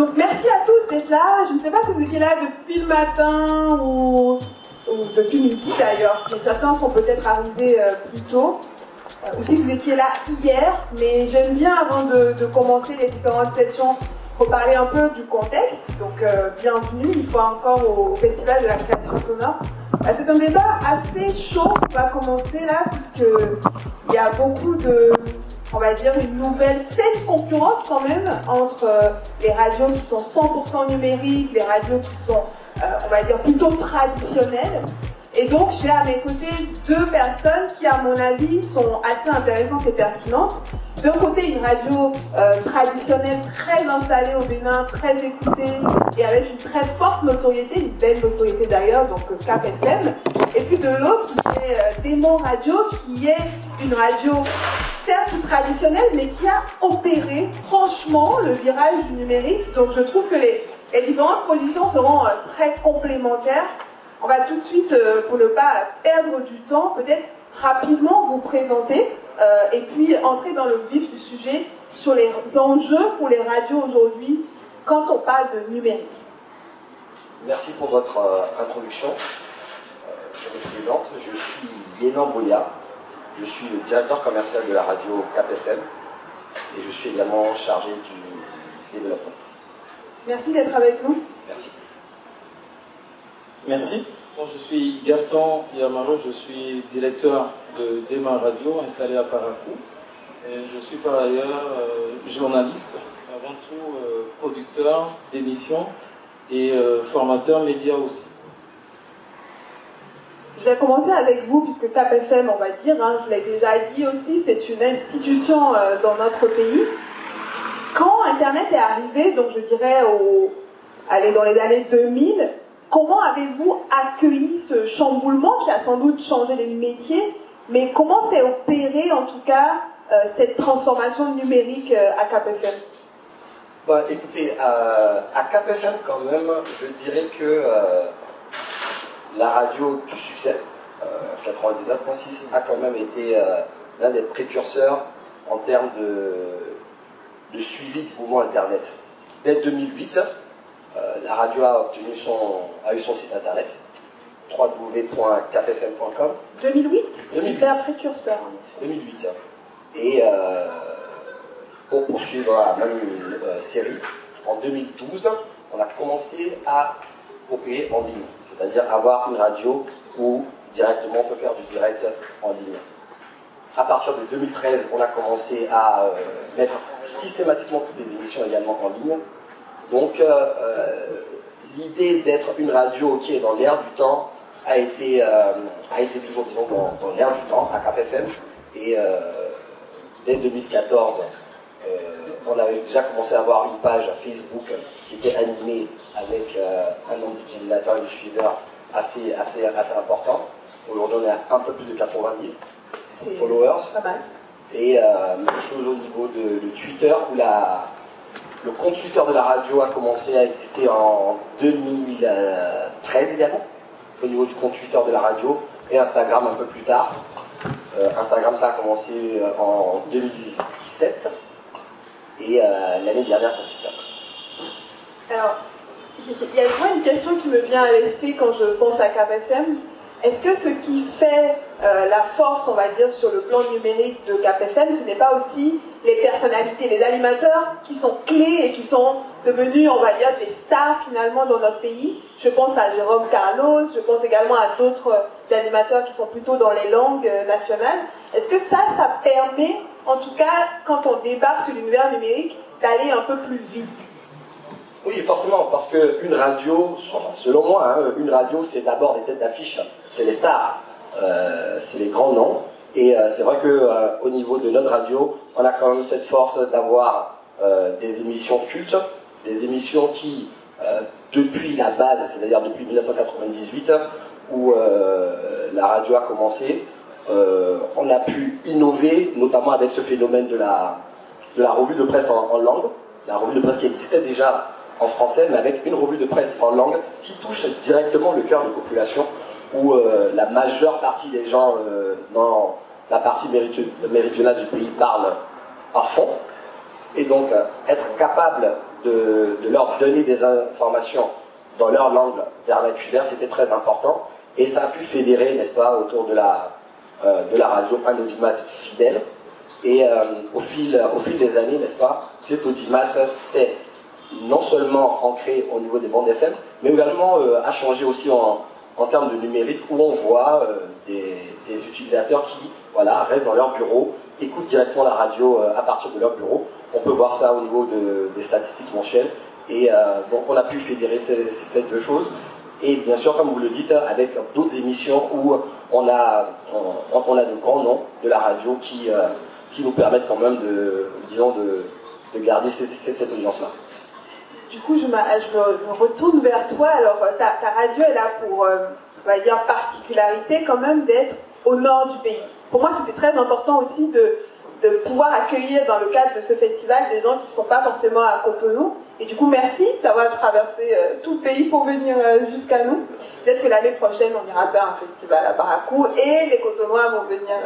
Donc merci à tous d'être là. Je ne sais pas si vous étiez là depuis le matin ou, depuis midi d'ailleurs, mais certains sont peut-être arrivés euh, plus tôt. Euh, ou si vous étiez là hier, mais j'aime bien avant de, commencer les différentes sessions reparler un peu du contexte. Donc euh, bienvenue une fois encore au, Festival de la création sonore. C'est un débat assez chaud qui va commencer là, puisqu'il y a beaucoup de, on va dire, une nouvelle saine concurrence quand même entre euh, les radios qui sont 100% numériques, les radios qui sont, euh, on va dire, plutôt traditionnelles. Et donc, j'ai à mes côtés deux personnes qui, à mon avis, sont assez intéressantes et pertinentes. D'un côté, une radio euh, traditionnelle très installée au Bénin, très écoutée et avec une très forte notoriété, une belle notoriété d'ailleurs, donc Cap FM. Et puis de l'autre, j'ai euh, Démon Radio qui est une radio certes traditionnelle, mais qui a opéré franchement le virage du numérique. Donc je trouve que les, différentes positions seront euh, très complémentaires. On va tout de suite, euh, pour ne pas perdre du temps, peut-être rapidement vous présenter euh, et puis entrer dans le vif du sujet sur les enjeux pour les radios aujourd'hui quand on parle de numérique. Merci pour votre introduction. je me présente, je suis Lénan Boya, je suis le directeur commercial de la radio KPFM et je suis également chargé du développement. Merci d'être avec nous. Merci. Merci. je suis Gaston Yamaro, je suis directeur de Dema Radio installé à Paracou. Et je suis par ailleurs euh, journaliste, avant tout euh, producteur d'émissions et euh, formateur média aussi. Je vais commencer avec vous, puisque KPFM, on va dire, hein, je l'ai déjà dit aussi, c'est une institution dans notre pays. Quand Internet est arrivé, donc je dirais au, dans les années 2000, comment avez-vous accueilli ce chamboulement qui a sans doute changé les métiers, mais comment s'est opéré en tout cas euh, cette transformation numérique euh, à KPFM bah, Écoutez, à KPFM quand même, je dirais que la radio du succès, 99.6, euh, a quand même été euh, l'un des précurseurs en termes de, suivi du mouvement Internet. Dès 2008, euh, la radio a, obtenu son, a eu son site Internet, www.kpfm.com. 2008 C'était un précurseur, en effet. 2008. Et pour poursuivre la même série, en 2012, on a commencé à opérer en ligne c'est-à-dire avoir une radio où directement on peut faire du direct en ligne. À partir de 2013, on a commencé à euh, mettre systématiquement toutes les émissions également en ligne. Donc euh, euh, l'idée d'être une radio qui est dans l'air du temps a été, a été toujours disons, dans, l'air du temps à KPFM. Et dès 2014, on avait déjà commencé à avoir une page Facebook qui était animée avec euh, un nombre d'utilisateurs et de suiveurs assez, assez, assez important. Aujourd'hui, on est à un peu plus de 80 000 followers. Pas mal. Et euh, même chose au niveau de, Twitter, où la, le Twitter de la radio a commencé à exister en 2013 également, au niveau du Twitter de la radio, et Instagram un peu plus tard. Euh, Instagram, ça a commencé en 2017 et l'année dernière pour TikTok. Alors, il y a une question qui me vient à l'esprit quand je pense à KPFM. Est-ce que ce qui fait euh, la force, on va dire, sur le plan numérique de KPFM, ce n'est pas aussi les personnalités, les animateurs qui sont clés et qui sont devenus, on va dire, des stars finalement dans notre pays? Je pense à Jérôme Carlos, je pense également à d'autres animateurs qui sont plutôt dans les langues euh, nationales. Est-ce que ça, ça permet, en tout cas, quand on débarque sur l'univers numérique, d'aller un peu plus vite? Oui, forcément, parce qu'une radio, selon moi, hein, une radio, c'est d'abord des têtes d'affiche, c'est les stars, euh, c'est les grands noms. Et euh, c'est vrai qu'au euh, niveau de notre radio, on a quand même cette force d'avoir des émissions cultes, des émissions qui, depuis la base, c'est-à-dire depuis 1998, où la radio a commencé, on a pu innover, notamment avec ce phénomène de la, de la revue de presse en langue, la revue de presse qui existait déjà en français, mais avec une revue de presse en langue qui touche directement le cœur de population, où euh, la majeure partie des gens euh, dans la partie méridionale du pays parlent par fond. Et donc, euh, être capable de, leur donner des informations dans leur langue vernaculaire, c'était très important. Et ça a pu fédérer, n'est-ce pas, autour de la, de la radio un audimat fidèle. Et au, fil, au fil des années, n'est-ce pas, cet audimat s'est non seulement ancré au niveau des bandes FM, mais également a changé aussi en, termes de numérique où on voit euh, des, utilisateurs qui voilà, restent dans leur bureau, écoutent directement la radio euh, à partir de leur bureau. On peut voir ça au niveau des statistiques mensuelles. Et euh, donc on a pu fédérer ces, deux choses. Et bien sûr, comme vous le dites, avec d'autres émissions où on a, on, a de grands noms de la radio qui, qui nous permettent quand même de, disons, de, de garder cette audience-là. Du coup, je, me, retourne vers toi. Alors, euh, ta, radio est là pour, euh, on va dire, particularité quand même d'être au nord du pays. Pour moi, c'était très important aussi de, pouvoir accueillir dans le cadre de ce festival des gens qui ne sont pas forcément à Cotonou. Et du coup, merci d'avoir traversé euh, tout le pays pour venir jusqu'à nous. Peut-être que l'année prochaine, on ira faire un festival à Baracou et les Cotonois vont venir,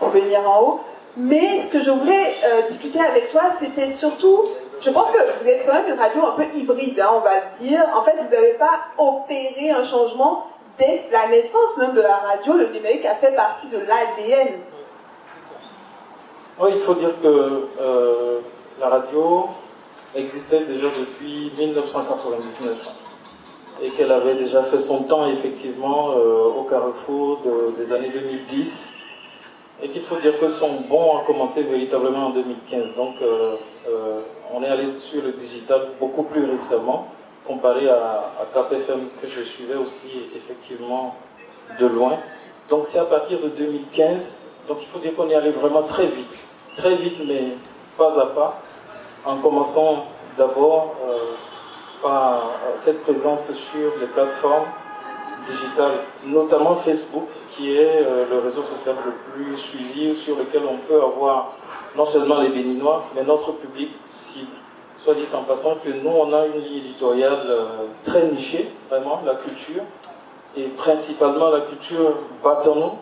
vont venir en haut. Mais ce que je voulais discuter avec toi, c'était surtout je pense que vous êtes quand même une radio un peu hybride, hein, on va le dire. En fait, vous n'avez pas opéré un changement dès la naissance même de la radio. Le numérique a fait partie de l'ADN. Oui, il faut dire que euh, la radio existait déjà depuis 1999 et qu'elle avait déjà fait son temps effectivement euh, au carrefour des années 2010 et qu'il faut dire que son bon a commencé véritablement en 2015. Donc euh, on est allé sur le digital beaucoup plus récemment, comparé à, à KPFM que je suivais aussi effectivement de loin. Donc c'est à partir de 2015, donc il faut dire qu'on est allé vraiment très vite, très vite mais pas à pas, en commençant d'abord euh, par cette présence sur les plateformes digitales, notamment Facebook, qui est euh, le réseau social le plus suivi, sur lequel on peut avoir non seulement les Béninois, mais notre public cible. Soit dit en passant que nous, on a une ligne éditoriale euh, très nichée, vraiment, la culture, et principalement la culture bâtonneau.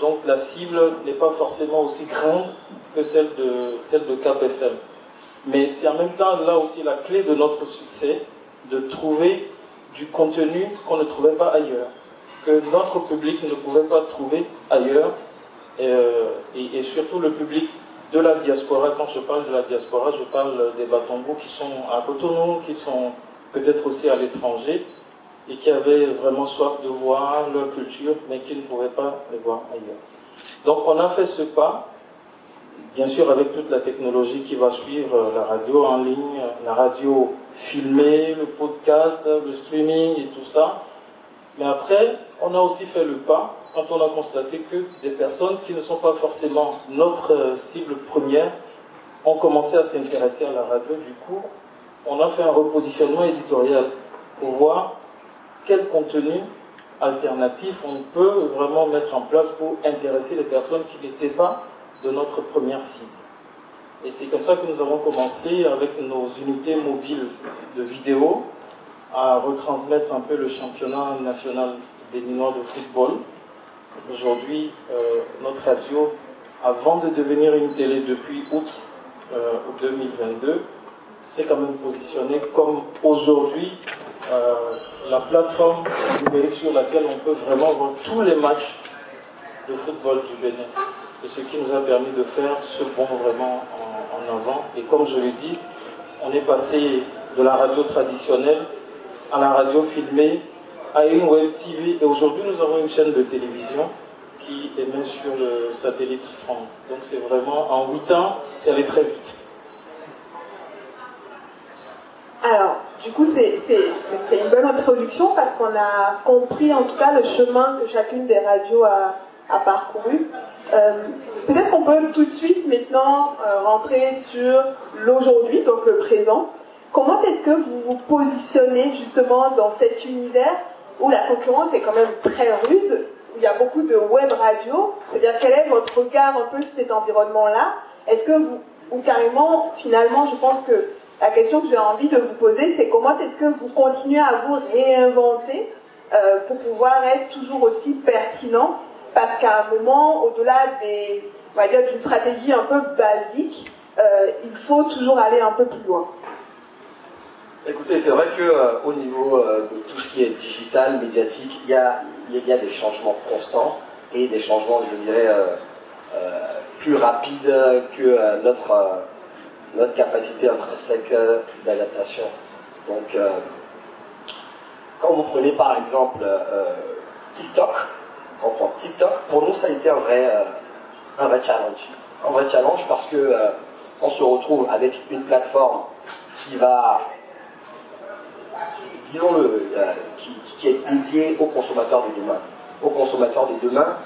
Donc la cible n'est pas forcément aussi grande que celle de, celle de. Mais c'est en même temps là aussi la clé de notre succès, de trouver du contenu qu'on ne trouvait pas ailleurs, que notre public ne pouvait pas trouver ailleurs, euh, et, et surtout le public de la diaspora. Quand je parle de la diaspora, je parle des Batongo qui sont à Cotonou, qui sont peut-être aussi à l'étranger et qui avaient vraiment soif de voir leur culture, mais qui ne pouvaient pas les voir ailleurs. Donc on a fait ce pas, bien sûr avec toute la technologie qui va suivre, euh, la radio en ligne, la radio filmée, le podcast, le streaming et tout ça. Mais après, on a aussi fait le pas quand on a constaté que des personnes qui ne sont pas forcément notre euh, cible première ont commencé à s'intéresser à la radio. Du coup, on a fait un repositionnement éditorial pour voir quel contenu alternatif on peut vraiment mettre en place pour intéresser les personnes qui n'étaient pas de notre première cible. Et c'est comme ça que nous avons commencé avec nos unités mobiles de vidéo à retransmettre un peu le championnat national béninois de football Aujourd'hui, euh, notre radio, avant de devenir une télé depuis août 2022, euh, s'est quand même positionné comme aujourd'hui euh, la plateforme numérique sur laquelle on peut vraiment voir tous les matchs de football du Bénin. Et ce qui nous a permis de faire ce bond vraiment en, en avant. Et comme je l'ai dit, on est passé de la radio traditionnelle à la radio filmée à une web TV. Et aujourd'hui, nous avons une chaîne de télévision qui émet sur le satellite Strong. Donc c'est vraiment, en 8 ans, c'est allé très vite. Alors, du coup, c'est une bonne introduction parce qu'on a compris en tout cas le chemin que chacune des radios a, parcouru. Euh, peut-être qu'on peut tout de suite maintenant euh, rentrer sur l'aujourd'hui, donc le présent. Comment est-ce que vous vous positionnez justement dans cet univers où la concurrence est quand même très rude, où il y a beaucoup de web radio. C'est-à-dire quel est votre regard un peu sur cet environnement-là? Est-ce que vous, ou carrément, finalement, je pense que la question que j'ai envie de vous poser, c'est comment est-ce que vous continuez à vous réinventer euh, pour pouvoir être toujours aussi pertinent? Parce qu'à un moment, au-delà des, on va dire, d'une stratégie un peu basique, euh, il faut toujours aller un peu plus loin. Écoutez, c'est vrai que euh, au niveau euh, de tout ce qui est digital, médiatique, il y a, y a des changements constants et des changements, je dirais, euh, plus rapides que notre, notre capacité intrinsèque d'adaptation. Donc, quand vous prenez par exemple TikTok, on prend TikTok, pour nous ça a été un vrai, un vrai challenge. Un vrai challenge parce que on se retrouve avec une plateforme qui va disons-le, euh, qui, est dédié aux consommateurs de demain. Aux consommateurs de demain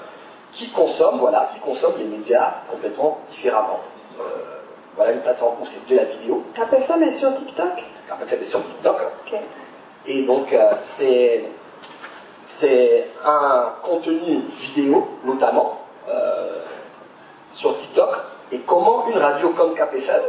qui consomment, voilà, qui consomment les médias complètement différemment. Euh, voilà une plateforme où c'est de la vidéo. KPFM est sur TikTok? KPFM est sur TikTok. Et donc, euh, c'est, c'est un contenu vidéo, notamment, sur TikTok. Et comment une radio comme KPFM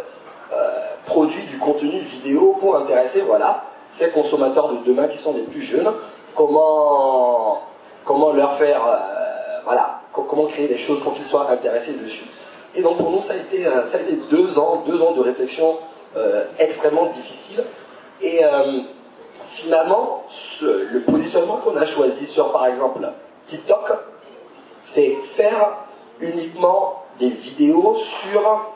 produit du contenu vidéo pour intéresser, voilà, ces consommateurs de demain qui sont les plus jeunes, comment, comment leur faire, euh, voilà, comment créer des choses pour qu'ils soient intéressés dessus. Et donc pour nous, ça a été, euh, ça a été deux ans, deux ans de réflexion euh, extrêmement difficile. Et finalement, le positionnement qu'on a choisi sur, par exemple, TikTok, c'est faire uniquement des vidéos sur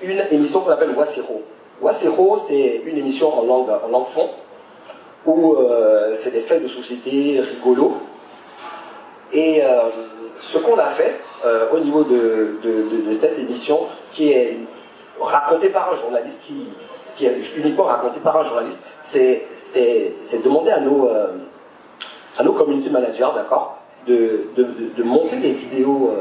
une émission qu'on appelle Wasiro. Wasero, c'est une émission en langue, en langue fond, où euh, c'est des faits de société rigolos. Et euh, ce qu'on a fait euh, au niveau de, cette émission, qui est racontée par un journaliste, qui, qui est uniquement racontée par un journaliste, c'est demander à nos, à nos community managers, d'accord, de, monter des vidéos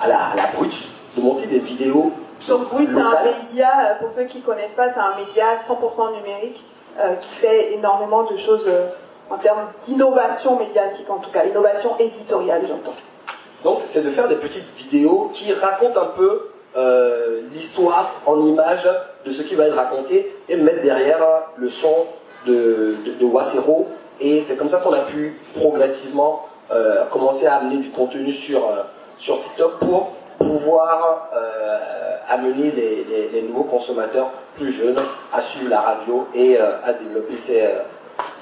à la, à la brute, de monter des vidéos donc oui, c'est un média, euh, pour ceux qui ne connaissent pas, c'est un média 100% numérique euh, qui fait énormément de choses euh, en termes d'innovation médiatique, en tout cas, innovation éditoriale, j'entends. Donc c'est de faire des petites vidéos qui racontent un peu l'histoire en images de ce qui va être raconté et mettre derrière le son de, de, Wasero. Et c'est comme ça qu'on a pu progressivement commencer à amener du contenu sur, sur TikTok pour pouvoir amener les, nouveaux consommateurs plus jeunes à suivre la radio et euh, à développer ces, euh,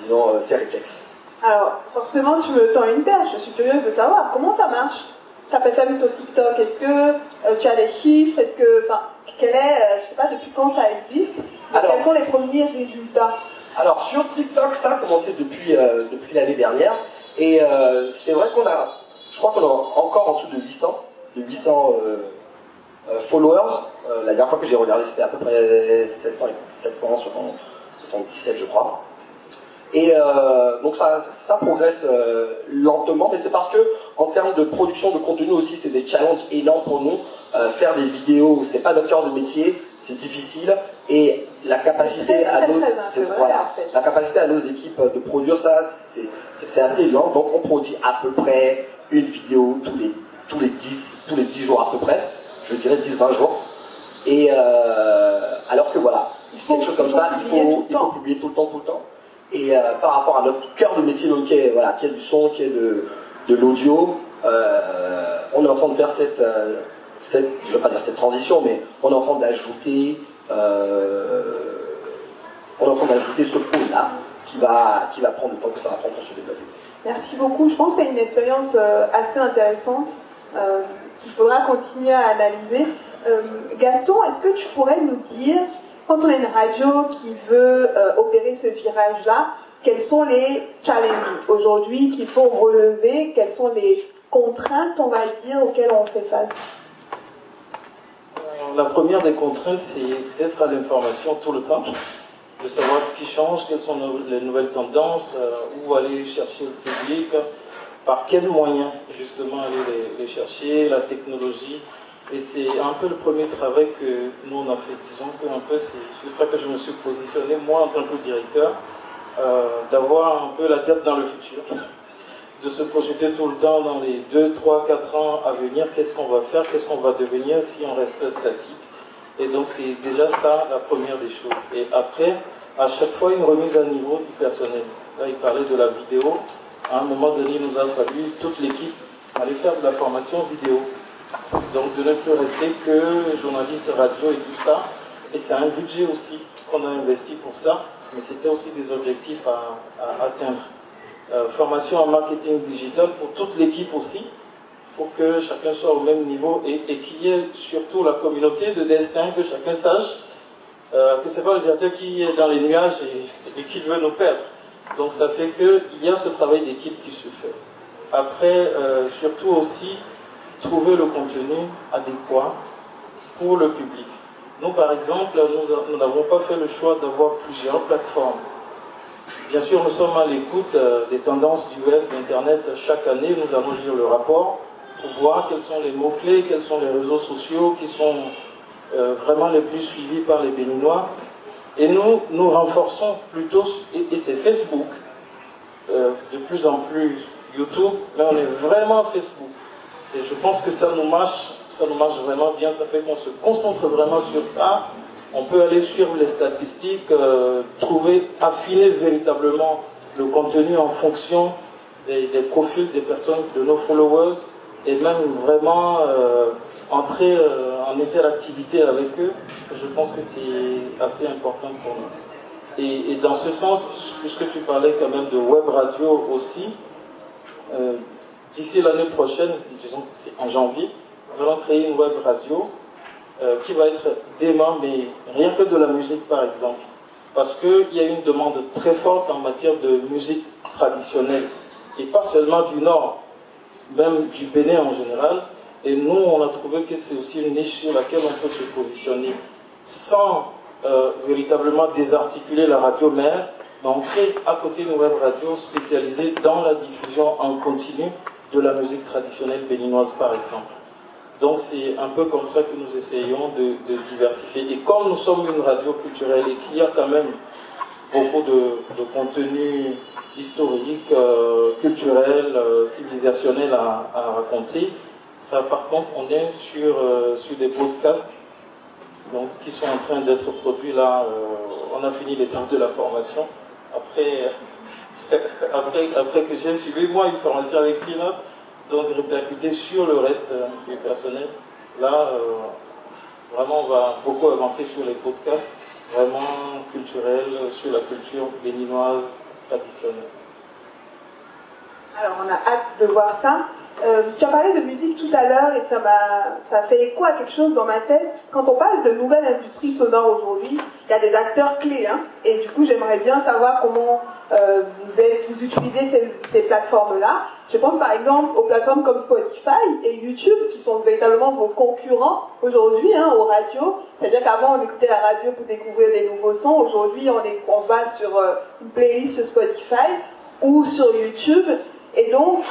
disons, ces réflexes. Alors, forcément, tu me tends une perche. Je suis curieuse de savoir comment ça marche. Ta PFM sur TikTok, est-ce que tu as des chiffres? Est-ce que, enfin, quel est, je sais pas depuis quand ça existe? Quels sont les premiers résultats? Alors, sur TikTok, ça a commencé depuis, depuis l'année dernière. Et c'est vrai qu'on a, je crois qu'on a encore en dessous de 800 800 euh, euh, followers. Euh, la dernière fois que j'ai regardé, c'était à peu près 700, 777, je crois. Et donc ça, ça progresse lentement, mais c'est parce que en termes de production de contenu aussi, c'est des challenges énormes pour nous. faire des vidéos, c'est pas notre cœur de métier, c'est difficile. Et la capacité à nos, la capacité à nos équipes de produire ça, c'est assez lent. Donc on produit à peu près une vidéo tous les tous les 10, tous les 10 jours à peu près, je dirais 10-20 jours. Et euh, alors que voilà, il faut, quelque chose comme ça, il faut, il faut publier tout le temps, tout le temps. Et euh, par rapport à notre cœur de métier, donc, qui est, voilà, qui est du son, qui est de, de l'audio, euh, on est en train de faire cette, cette, je veux pas dire cette transition, mais on est en train d'ajouter, on est en train d'ajouter ce pôle-là qui va, qui va prendre le temps que ça va prendre pour se développer. Merci beaucoup. Je pense y a une expérience assez intéressante qu'il faudra continuer à analyser. Euh, Gaston, est-ce que tu pourrais nous dire, quand on a une radio qui veut euh, opérer ce virage-là, quels sont les challenges aujourd'hui qu'il faut relever? Quelles sont les contraintes, on va dire, auxquelles on fait face? La première des contraintes, c'est d'être à l'information tout le temps, de savoir ce qui change, quelles sont les nouvelles tendances, où aller chercher le public, par quels moyens justement aller les, chercher, la technologie? Et c'est un peu le premier travail que nous on a fait. Disons que un peu c'est sur ça que je me suis positionné moi en tant que directeur, euh, d'avoir un peu la tête dans le futur, de se projeter tout le temps dans les 2, 3, 4 ans à venir, qu'est-ce qu'on va faire, qu'est-ce qu'on va devenir si on reste statique? Et donc c'est déjà ça la première des choses. Et après, à chaque fois une remise à niveau du personnel. Là il parlait de la vidéo, à un moment donné, il nous a fallu, toute l'équipe, aller faire de la formation vidéo. Donc de ne plus rester que journaliste radio et tout ça, Et c'est un budget aussi qu'on a investi pour ça, mais c'était aussi des objectifs à, atteindre. Euh, formation en marketing digital pour toute l'équipe aussi, pour que chacun soit au même niveau et, qu'il y ait surtout la communauté de destin, que chacun sache euh, que ce n'est pas le directeur qui est dans les nuages et, et qui veut nous perdre. Donc ça fait qu'il y a ce travail d'équipe qui se fait. Après, euh, surtout aussi, trouver le contenu adéquat pour le public. Nous, par exemple, nous n'avons pas fait le choix d'avoir plusieurs plateformes. Bien sûr, nous sommes à l'écoute euh, des tendances du web, d'Internet. Chaque année, nous allons lire le rapport pour voir quels sont les mots-clés, quels sont les réseaux sociaux qui sont euh, vraiment les plus suivis par les Béninois. Et nous, nous renforçons plutôt, et, c'est Facebook, euh, de plus en plus YouTube, mais on est vraiment Facebook. Et je pense que ça nous marche, ça nous marche vraiment bien, ça fait qu'on se concentre vraiment sur ça. On peut aller suivre les statistiques, euh, trouver, affiner véritablement le contenu en fonction des, profils des personnes, de nos followers, et même vraiment euh, entrer en interactivité avec eux. Je pense que c'est assez important pour nous. Et, dans ce sens, puisque tu parlais quand même de web radio aussi, euh, d'ici l'année prochaine, disons c'est en janvier, nous allons créer une web radio euh, qui va être dément, mais rien que de la musique par exemple. Parce qu'il y a une demande très forte en matière de musique traditionnelle, et pas seulement du Nord, même du Bénin en général. Et nous, on a trouvé que c'est aussi une niche sur laquelle on peut se positionner sans euh, véritablement désarticuler la radio mère, mais on à côté une web radio spécialisée dans la diffusion en continu de la musique traditionnelle béninoise, par exemple. Donc c'est un peu comme ça que nous essayons de, diversifier. Et comme nous sommes une radio culturelle et qu'il y a quand même beaucoup de, contenu historique, euh, culturel, euh, civilisationnel à, raconter, ça par contre on est sur, sur des podcasts donc, qui sont en train d'être produits là. on a fini l'étape de la formation après, après, après que j'ai suivi moi une formation avec Sinop, donc répercuter sur le reste euh, du personnel. Là, euh, vraiment, on va beaucoup avancer sur les podcasts vraiment culturels, sur la culture béninoise traditionnelle. Alors, on a hâte de voir ça. Euh, tu as parlé de musique tout à l'heure et ça m'a ça fait écho à quelque chose dans ma tête. Quand on parle de nouvelle industrie sonore aujourd'hui, il y a des acteurs clés. Hein, et du coup, j'aimerais bien savoir comment euh, vous, êtes, vous utilisez ces, ces plateformes-là. Je pense par exemple aux plateformes comme Spotify et YouTube qui sont véritablement vos concurrents aujourd'hui hein, aux radios. C'est-à-dire qu'avant on écoutait la radio pour découvrir des nouveaux sons. Aujourd'hui on, est, on va sur euh, une playlist Spotify ou sur YouTube et donc,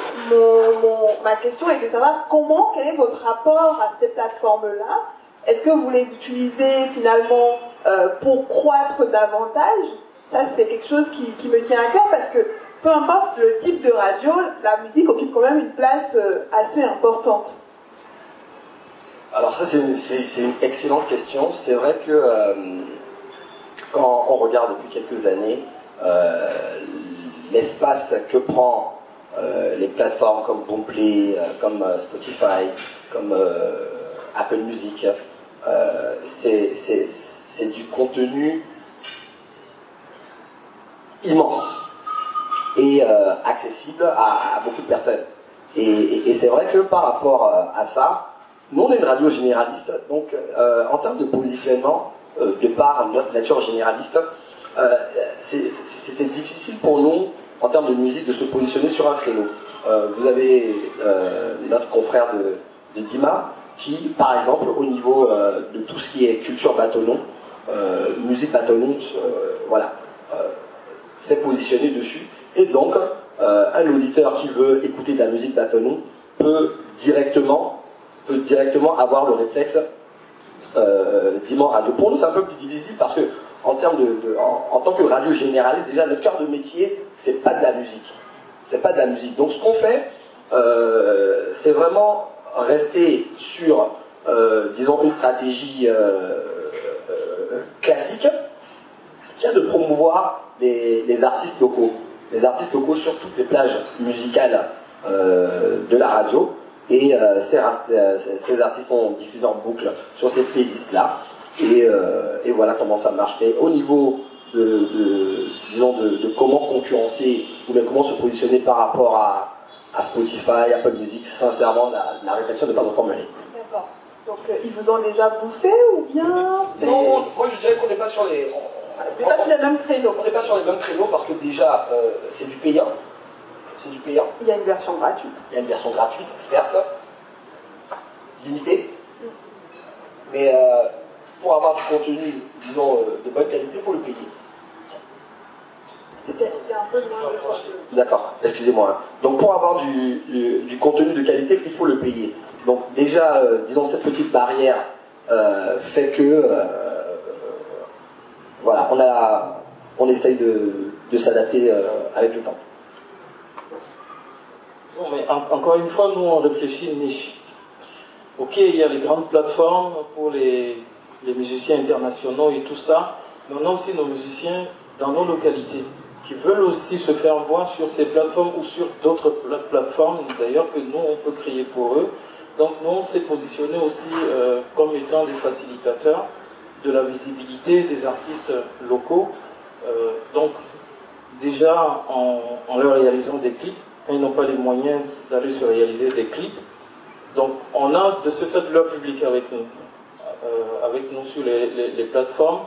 ma question est de savoir comment, quel est votre rapport à ces plateformes-là? Est-ce que vous les utilisez finalement euh, pour croître davantage? Ça, c'est quelque chose qui, me tient à cœur parce que peu importe le type de radio, la musique occupe quand même une place euh, assez importante. Alors ça, c'est une, excellente question. C'est vrai que euh, quand on regarde depuis quelques années, l'espace que prend les plateformes comme Boomplay, euh, comme euh, Spotify, comme Apple Music, c'est du contenu immense et accessible à, beaucoup de personnes. Et, c'est vrai que par rapport à ça, nous on est une radio généraliste, donc en termes de positionnement, de par notre nature généraliste, c'est difficile pour nous en termes de musique de se positionner sur un créneau. Euh, vous avez euh, notre confrère de, Dima qui, par exemple, au niveau euh, de tout ce qui est culture bâtonnon, musique bâtonnon, voilà, s'est positionné dessus. Et donc, un auditeur qui veut écouter de la musique bâtonnon peut directement, peut directement avoir le réflexe Dima Radio. Pour nous, c'est un peu plus difficile parce que en termes de, en, tant que radio généraliste, déjà notre cœur de métier, c'est pas de la musique. C'est pas de la musique. Donc ce qu'on fait, euh, c'est vraiment rester sur, euh, disons, une stratégie euh, classique, qui est de promouvoir les, artistes locaux. Les artistes locaux sur toutes les plages musicales de la radio. Et ces, ces, artistes sont diffusés en boucle sur cette playlist-là. Et, et, voilà comment ça marche. Mais au niveau de, disons de, comment concurrencer ou bien comment se positionner par rapport à, Spotify, Apple Music, sincèrement, la, la réflexion n'est pas encore menée. D'accord. Donc ils vous ont déjà bouffé ou bien Non, moi je dirais qu'on n'est pas sur les. On n'est pas sur les mêmes créneaux. On n'est pas sur les mêmes créneaux parce que déjà c'est du payant. C'est du payant. Il y a une version gratuite. Il y a une version gratuite, certes, limitée. Mais pour avoir du contenu, disons, de bonne qualité, il faut le payer. C'était un peu loin de D'accord, excusez-moi. Donc pour avoir du, contenu de qualité, il faut le payer. Donc déjà, euh, disons, cette petite barrière euh, fait que, euh, voilà, on, a, on essaye de, s'adapter avec le temps. Bon, mais encore une fois, nous, on réfléchit une niche. Ok, il y a les grandes plateformes pour les, les musiciens internationaux et tout ça, mais on a aussi nos musiciens dans nos localités qui veulent aussi se faire voir sur ces plateformes ou sur d'autres plateformes d'ailleurs que nous on peut créer pour eux. Donc nous on s'est positionné aussi euh, comme étant des facilitateurs de la visibilité des artistes locaux. Euh, donc déjà en, leur réalisant des clips, ils n'ont pas les moyens d'aller se réaliser des clips. Donc on a de ce fait leur public avec nous, avec nous sur les plateformes.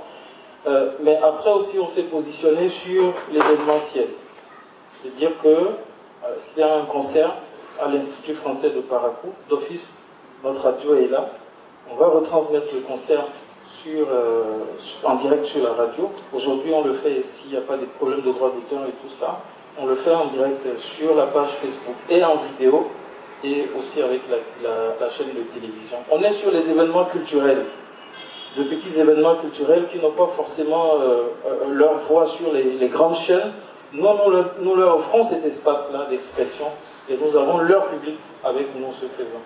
Euh, mais après aussi, on s'est positionné sur l'événementiel. C'est-à-dire que euh, y a un concert à l'Institut français de Paracou, d'office, notre radio est là. On va retransmettre le concert euh, en direct sur la radio. Aujourd'hui, on le fait s'il n'y a pas des problèmes de droit d'auteur et tout ça. On le fait en direct sur la page Facebook et en vidéo et aussi avec la chaîne de télévision. On est sur les événements culturels de petits événements culturels qui n'ont pas forcément euh, euh, leur voix sur les, grandes chaînes. Nous, nous, leur offrons cet espace-là d'expression et nous avons leur public avec nous ce faisant.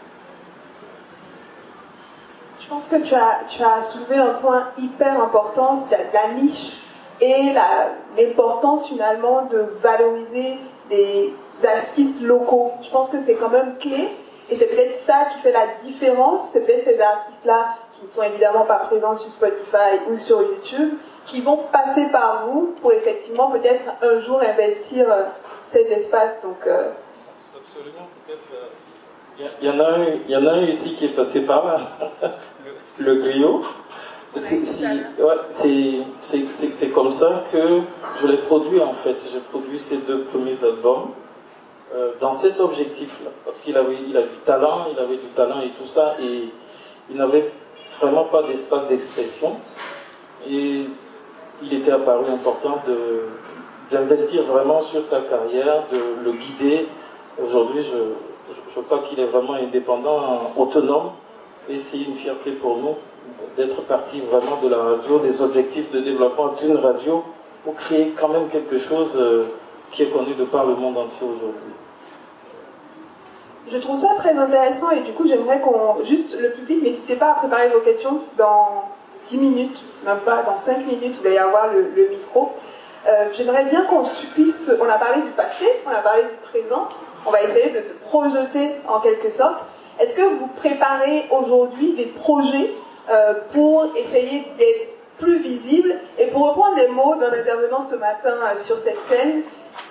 Je pense que tu as, tu as soulevé un point hyper important, c'est la, niche et l'importance finalement de valoriser des artistes locaux. Je pense que c'est quand même clé et c'est peut-être ça qui fait la différence. C'est peut-être ces artistes-là qui ne sont évidemment pas présents sur Spotify ou sur YouTube, qui vont passer par vous pour effectivement peut-être un jour investir euh, cet espace. Donc, euh, Absolument, peut-être. Euh, il y, en a un, il y en a un ici qui est passé par là, le, griot. C'est comme ça que je l'ai produit en fait. J'ai produit ces deux premiers albums dans cet objectif-là. Parce qu'il avait, il a du talent, il avait du talent et tout ça, et il n'avait vraiment pas d'espace d'expression. Et il était apparu important d'investir vraiment sur sa carrière, de le guider. Aujourd'hui, je, je, crois qu'il est vraiment indépendant, autonome, et c'est une fierté pour nous d'être parti vraiment de la radio, des objectifs de développement d'une radio, pour créer quand même quelque chose euh, qui est connu de par le monde entier aujourd'hui. Je trouve ça très intéressant et du coup j'aimerais qu'on... Juste le public, n'hésitez pas à préparer vos questions dans 10 minutes, même pas dans 5 minutes, vous allez avoir le, micro. Euh, j'aimerais bien qu'on puisse... On a parlé du passé, on a parlé du présent, on va essayer de se projeter en quelque sorte. Est-ce que vous préparez aujourd'hui des projets euh, pour essayer d'être plus visible Et pour reprendre des mots d'un intervenant ce matin euh, sur cette scène,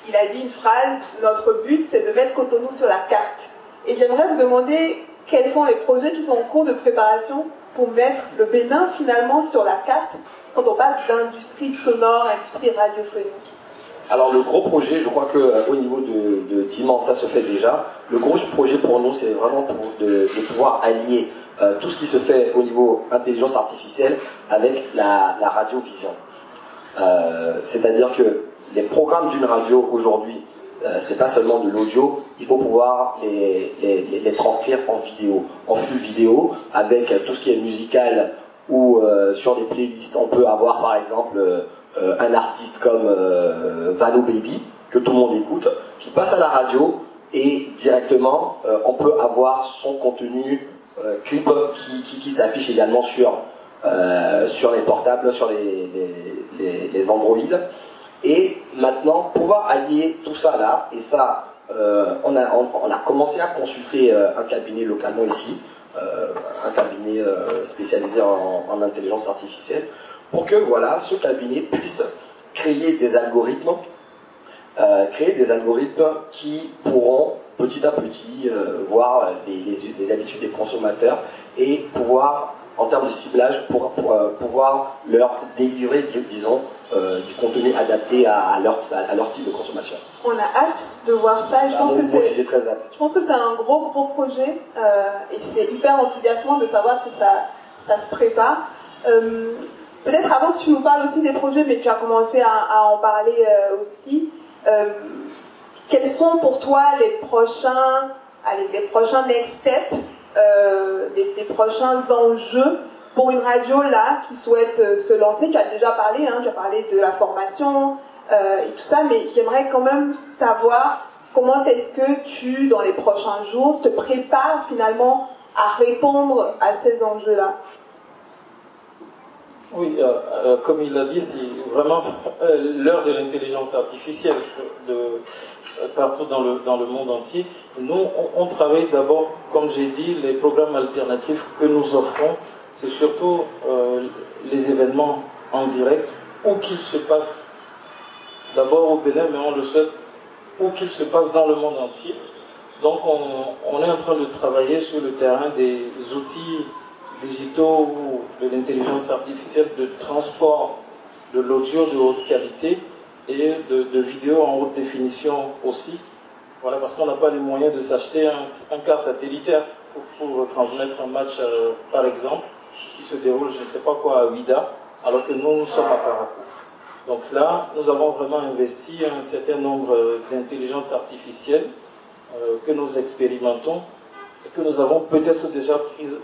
il a dit une phrase, notre but c'est de mettre Cotonou sur la carte. Et j'aimerais vous demander quels sont les projets qui sont en cours de préparation pour mettre le Bénin finalement sur la carte quand on parle d'industrie sonore, industrie radiophonique. Alors le gros projet, je crois qu'au euh, niveau de, de Timan, ça se fait déjà. Le gros projet pour nous, c'est vraiment pour de, pouvoir allier euh, tout ce qui se fait au niveau intelligence artificielle avec la, la radiovision. Euh, c'est-à-dire que les programmes d'une radio aujourd'hui euh, c'est pas seulement de l'audio, il faut pouvoir les, transcrire en vidéo, en flux vidéo, avec tout ce qui est musical ou euh, sur des playlists. On peut avoir par exemple euh, un artiste comme Vano Baby, que tout le monde écoute, qui passe à la radio et directement on peut avoir son contenu clip qui, qui, s'affiche également sur, les portables, sur les, les Android. Et maintenant, pouvoir allier tout ça là, et ça, euh, on, a, on, a commencé à consulter euh, un cabinet localement ici, un cabinet spécialisé en, intelligence artificielle, pour que voilà, ce cabinet puisse créer des algorithmes, créer des algorithmes qui pourront petit à petit voir les, habitudes des consommateurs et pouvoir en termes de ciblage pour, pouvoir leur délivrer, disons, euh, du contenu adapté à, leur, à, leur, style de consommation. On a hâte de voir ça. je, ah, pense que c'est, très hâte. je pense que c'est un gros, gros projet euh, et c'est hyper enthousiasmant de savoir que ça, ça se prépare. Euh, peut-être avant que tu nous parles aussi des projets, mais tu as commencé à, en parler aussi. quels sont pour toi les prochains, allez, les prochains next steps, les, les prochains enjeux pour une radio là qui souhaite euh, se lancer, tu as déjà parlé, hein, tu as parlé de la formation euh, et tout ça, mais j'aimerais quand même savoir comment est-ce que tu, dans les prochains jours, te prépares finalement à répondre à ces enjeux-là? Oui, euh, comme il l'a dit, c'est vraiment l'heure de l'intelligence artificielle partout dans le, dans le monde entier. Nous, on travaille d'abord, comme j'ai dit, les programmes alternatifs que nous offrons c'est surtout euh, les événements en direct, où qu'ils se passent, d'abord au Bénin, mais on le souhaite, où qu'ils se passent dans le monde entier. Donc on, est en train de travailler sur le terrain des outils digitaux ou de l'intelligence artificielle de transport de l'audio de haute qualité et de, vidéos en haute définition aussi. Voilà, parce qu'on n'a pas les moyens de s'acheter un, un, cas satellitaire pour, pour transmettre un match, euh, par exemple se déroule, je ne sais pas quoi, à Ouida, alors que nous, sommes à Parakou. Donc là, nous avons vraiment investi un certain nombre d'intelligences artificielles euh, que nous expérimentons et que nous avons peut-être déjà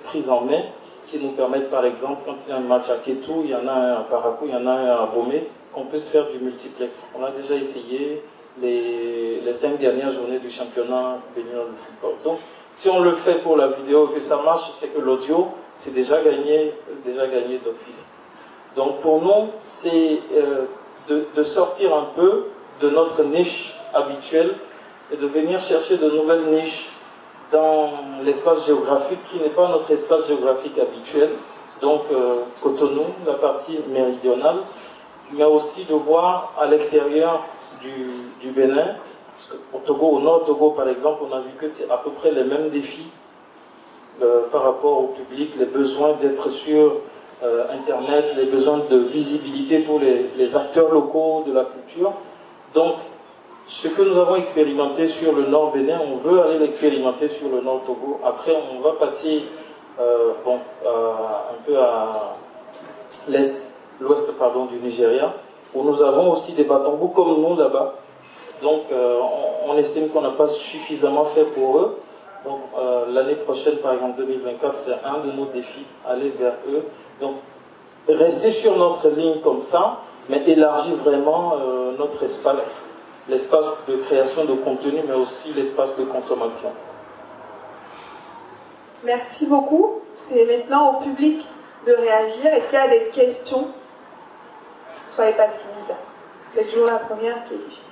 prises en main, qui nous permettent, par exemple, quand il y a un match à Ketou, il y en a un à Parakou, il y en a un à Bomé, qu'on puisse faire du multiplex. On a déjà essayé les, les cinq dernières journées du championnat béninois de football. Donc, si on le fait pour la vidéo que ça marche, c'est que l'audio, c'est déjà gagné, déjà gagné d'office. Donc pour nous, c'est euh, de, sortir un peu de notre niche habituelle et de venir chercher de nouvelles niches dans l'espace géographique qui n'est pas notre espace géographique habituel. Donc euh, Cotonou, la partie méridionale, mais aussi de voir à l'extérieur du, du Bénin, parce qu'au Togo, au nord Togo par exemple, on a vu que c'est à peu près les mêmes défis euh, par rapport au public, les besoins d'être sur euh, Internet, les besoins de visibilité pour les, acteurs locaux de la culture. Donc, ce que nous avons expérimenté sur le Nord Bénin, on veut aller l'expérimenter sur le Nord Togo. Après, on va passer euh, bon, un peu à l'est, l'ouest pardon, du Nigeria, où nous avons aussi des bâtons comme nous là-bas. Donc, on estime qu'on n'a pas suffisamment fait pour eux. Donc euh, l'année prochaine, par exemple 2024, c'est un de nos défis, aller vers eux. Donc rester sur notre ligne comme ça, mais élargir vraiment euh, notre espace, l'espace de création de contenu, mais aussi l'espace de consommation. Merci beaucoup. C'est maintenant au public de réagir. Est-ce qu'il y a des questions? Soyez pas timide. C'est toujours la première qui est difficile.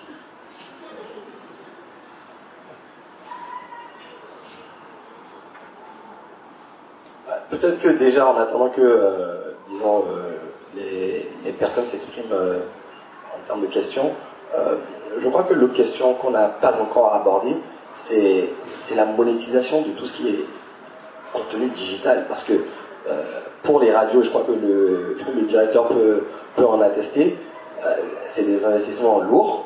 Peut-être que déjà, en attendant que, euh, disons, euh, les, personnes s'expriment euh, en termes de questions, je crois que l'autre question qu'on n'a pas encore abordée, c'est la monétisation de tout ce qui est contenu digital. Parce que pour les radios, je crois que le, directeur peut, peut, en attester, c'est des investissements lourds.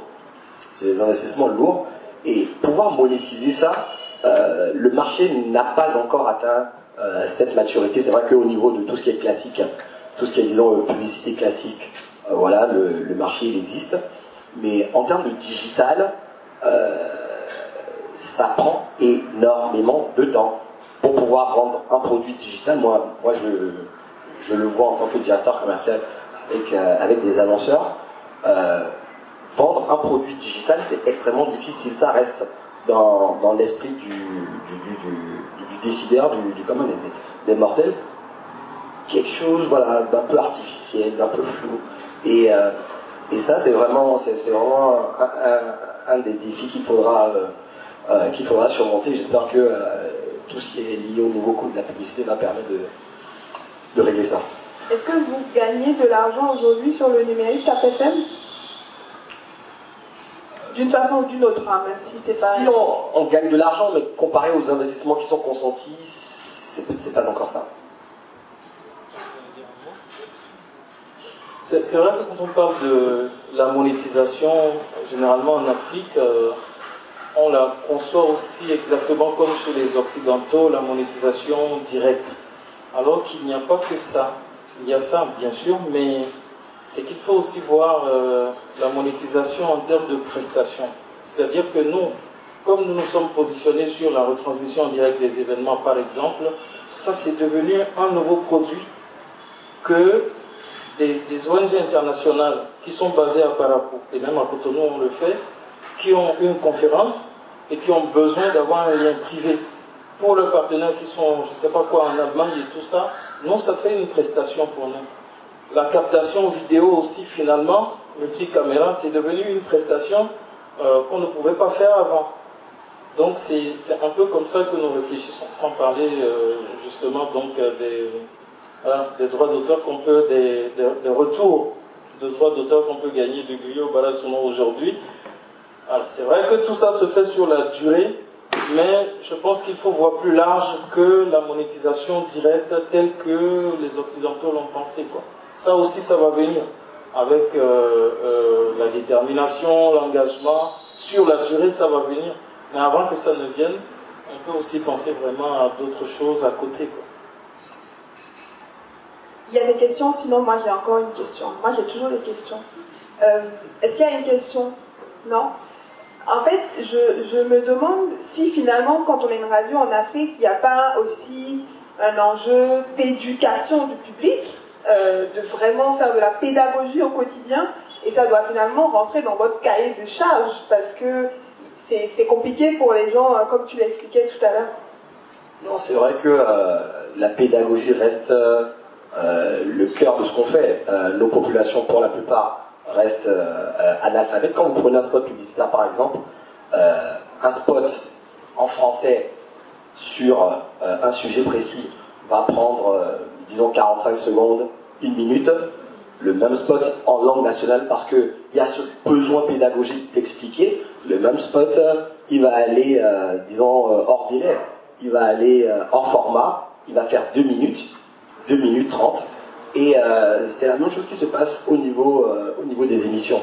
C'est des investissements lourds. Et pouvoir monétiser ça, le marché n'a pas encore atteint euh, cette maturité. C'est vrai qu'au niveau de tout ce qui est classique, tout ce qui est, disons, publicité classique, euh, voilà, le, marché, il existe. Mais en termes de digital, euh, ça prend énormément de temps pour pouvoir rendre un produit digital. Moi, moi je, je le vois en tant que directeur commercial avec, avec des annonceurs. vendre un produit digital, c'est extrêmement difficile. Ça reste dans, l'esprit du, décideur, du, commun des, mortels, quelque chose voilà, d'un peu artificiel, d'un peu flou. Et, euh, et ça, c'est vraiment, c'est, vraiment un, des défis qu'il faudra, euh, euh, qu'il faudra surmonter. J'espère que tout ce qui est lié au nouveau code de la publicité va permettre de, de régler ça. Est-ce que vous gagnez de l'argent aujourd'hui sur le numérique TAP FM D'une façon ou d'une autre, hein, même si c'est pas. Si on, on gagne de l'argent, mais comparé aux investissements qui sont consentis, c'est c'est pas encore ça. C'est c'est vrai que quand on parle de la monétisation, généralement en Afrique, euh, on la conçoit aussi exactement comme chez les Occidentaux, la monétisation directe. Alors qu'il n'y a pas que ça. Il y a ça, bien sûr, mais c'est qu'il faut aussi voir euh, la monétisation en termes de prestations. C'est-à-dire que nous, comme nous nous sommes positionnés sur la retransmission en direct des événements, par exemple, ça c'est devenu un nouveau produit que des, ONG internationales qui sont basées à Parapou, et même à Cotonou on le fait, qui ont une conférence et qui ont besoin d'avoir un lien privé. Pour leurs partenaires qui sont, je ne sais pas quoi, en Allemagne et tout ça, non, ça fait une prestation pour nous. La captation vidéo aussi, finalement, multicaméra, c'est devenu une prestation euh, qu'on ne pouvait pas faire avant. Donc c'est un peu comme ça que nous réfléchissons, sans parler euh, justement donc euh, des, droits d'auteur qu'on peut, des, des, retours de droits d'auteur qu'on peut gagner de Guyot Balassono aujourd'hui. C'est vrai que tout ça se fait sur la durée, mais je pense qu'il faut voir plus large que la monétisation directe telle que les Occidentaux l'ont pensé. Quoi. Ça aussi, ça va venir avec euh, euh, la détermination, l'engagement. Sur la durée, ça va venir. Mais avant que ça ne vienne, on peut aussi penser vraiment à d'autres choses à côté. Il y a des questions, sinon moi j'ai encore une question. Moi j'ai toujours des questions. Euh, Est-ce qu'il y a une question? Non? En fait, je, je me demande si finalement, quand on est une radio en Afrique, il n'y a pas aussi un enjeu d'éducation du public, euh, de vraiment faire de la pédagogie au quotidien, et ça doit finalement rentrer dans votre cahier de charge, parce que c'est compliqué pour les gens, euh, comme tu l'expliquais tout à l'heure. Non, c'est vrai que euh, la pédagogie reste euh, le cœur de ce qu'on fait. Nos populations, pour la plupart, restent analphabètes. Quand vous prenez un spot publicitaire, par exemple, un spot en français sur un sujet précis va prendre, disons, 45 secondes, une minute. Le même spot en langue nationale, parce qu'il y a ce besoin pédagogique d'expliquer. Le même spot, il va aller, euh, disons, euh, hors délai. Il va aller euh, hors format. Il va faire 2 minutes, 2 minutes 30. Et c'est la même chose qui se passe au niveau, au niveau des émissions.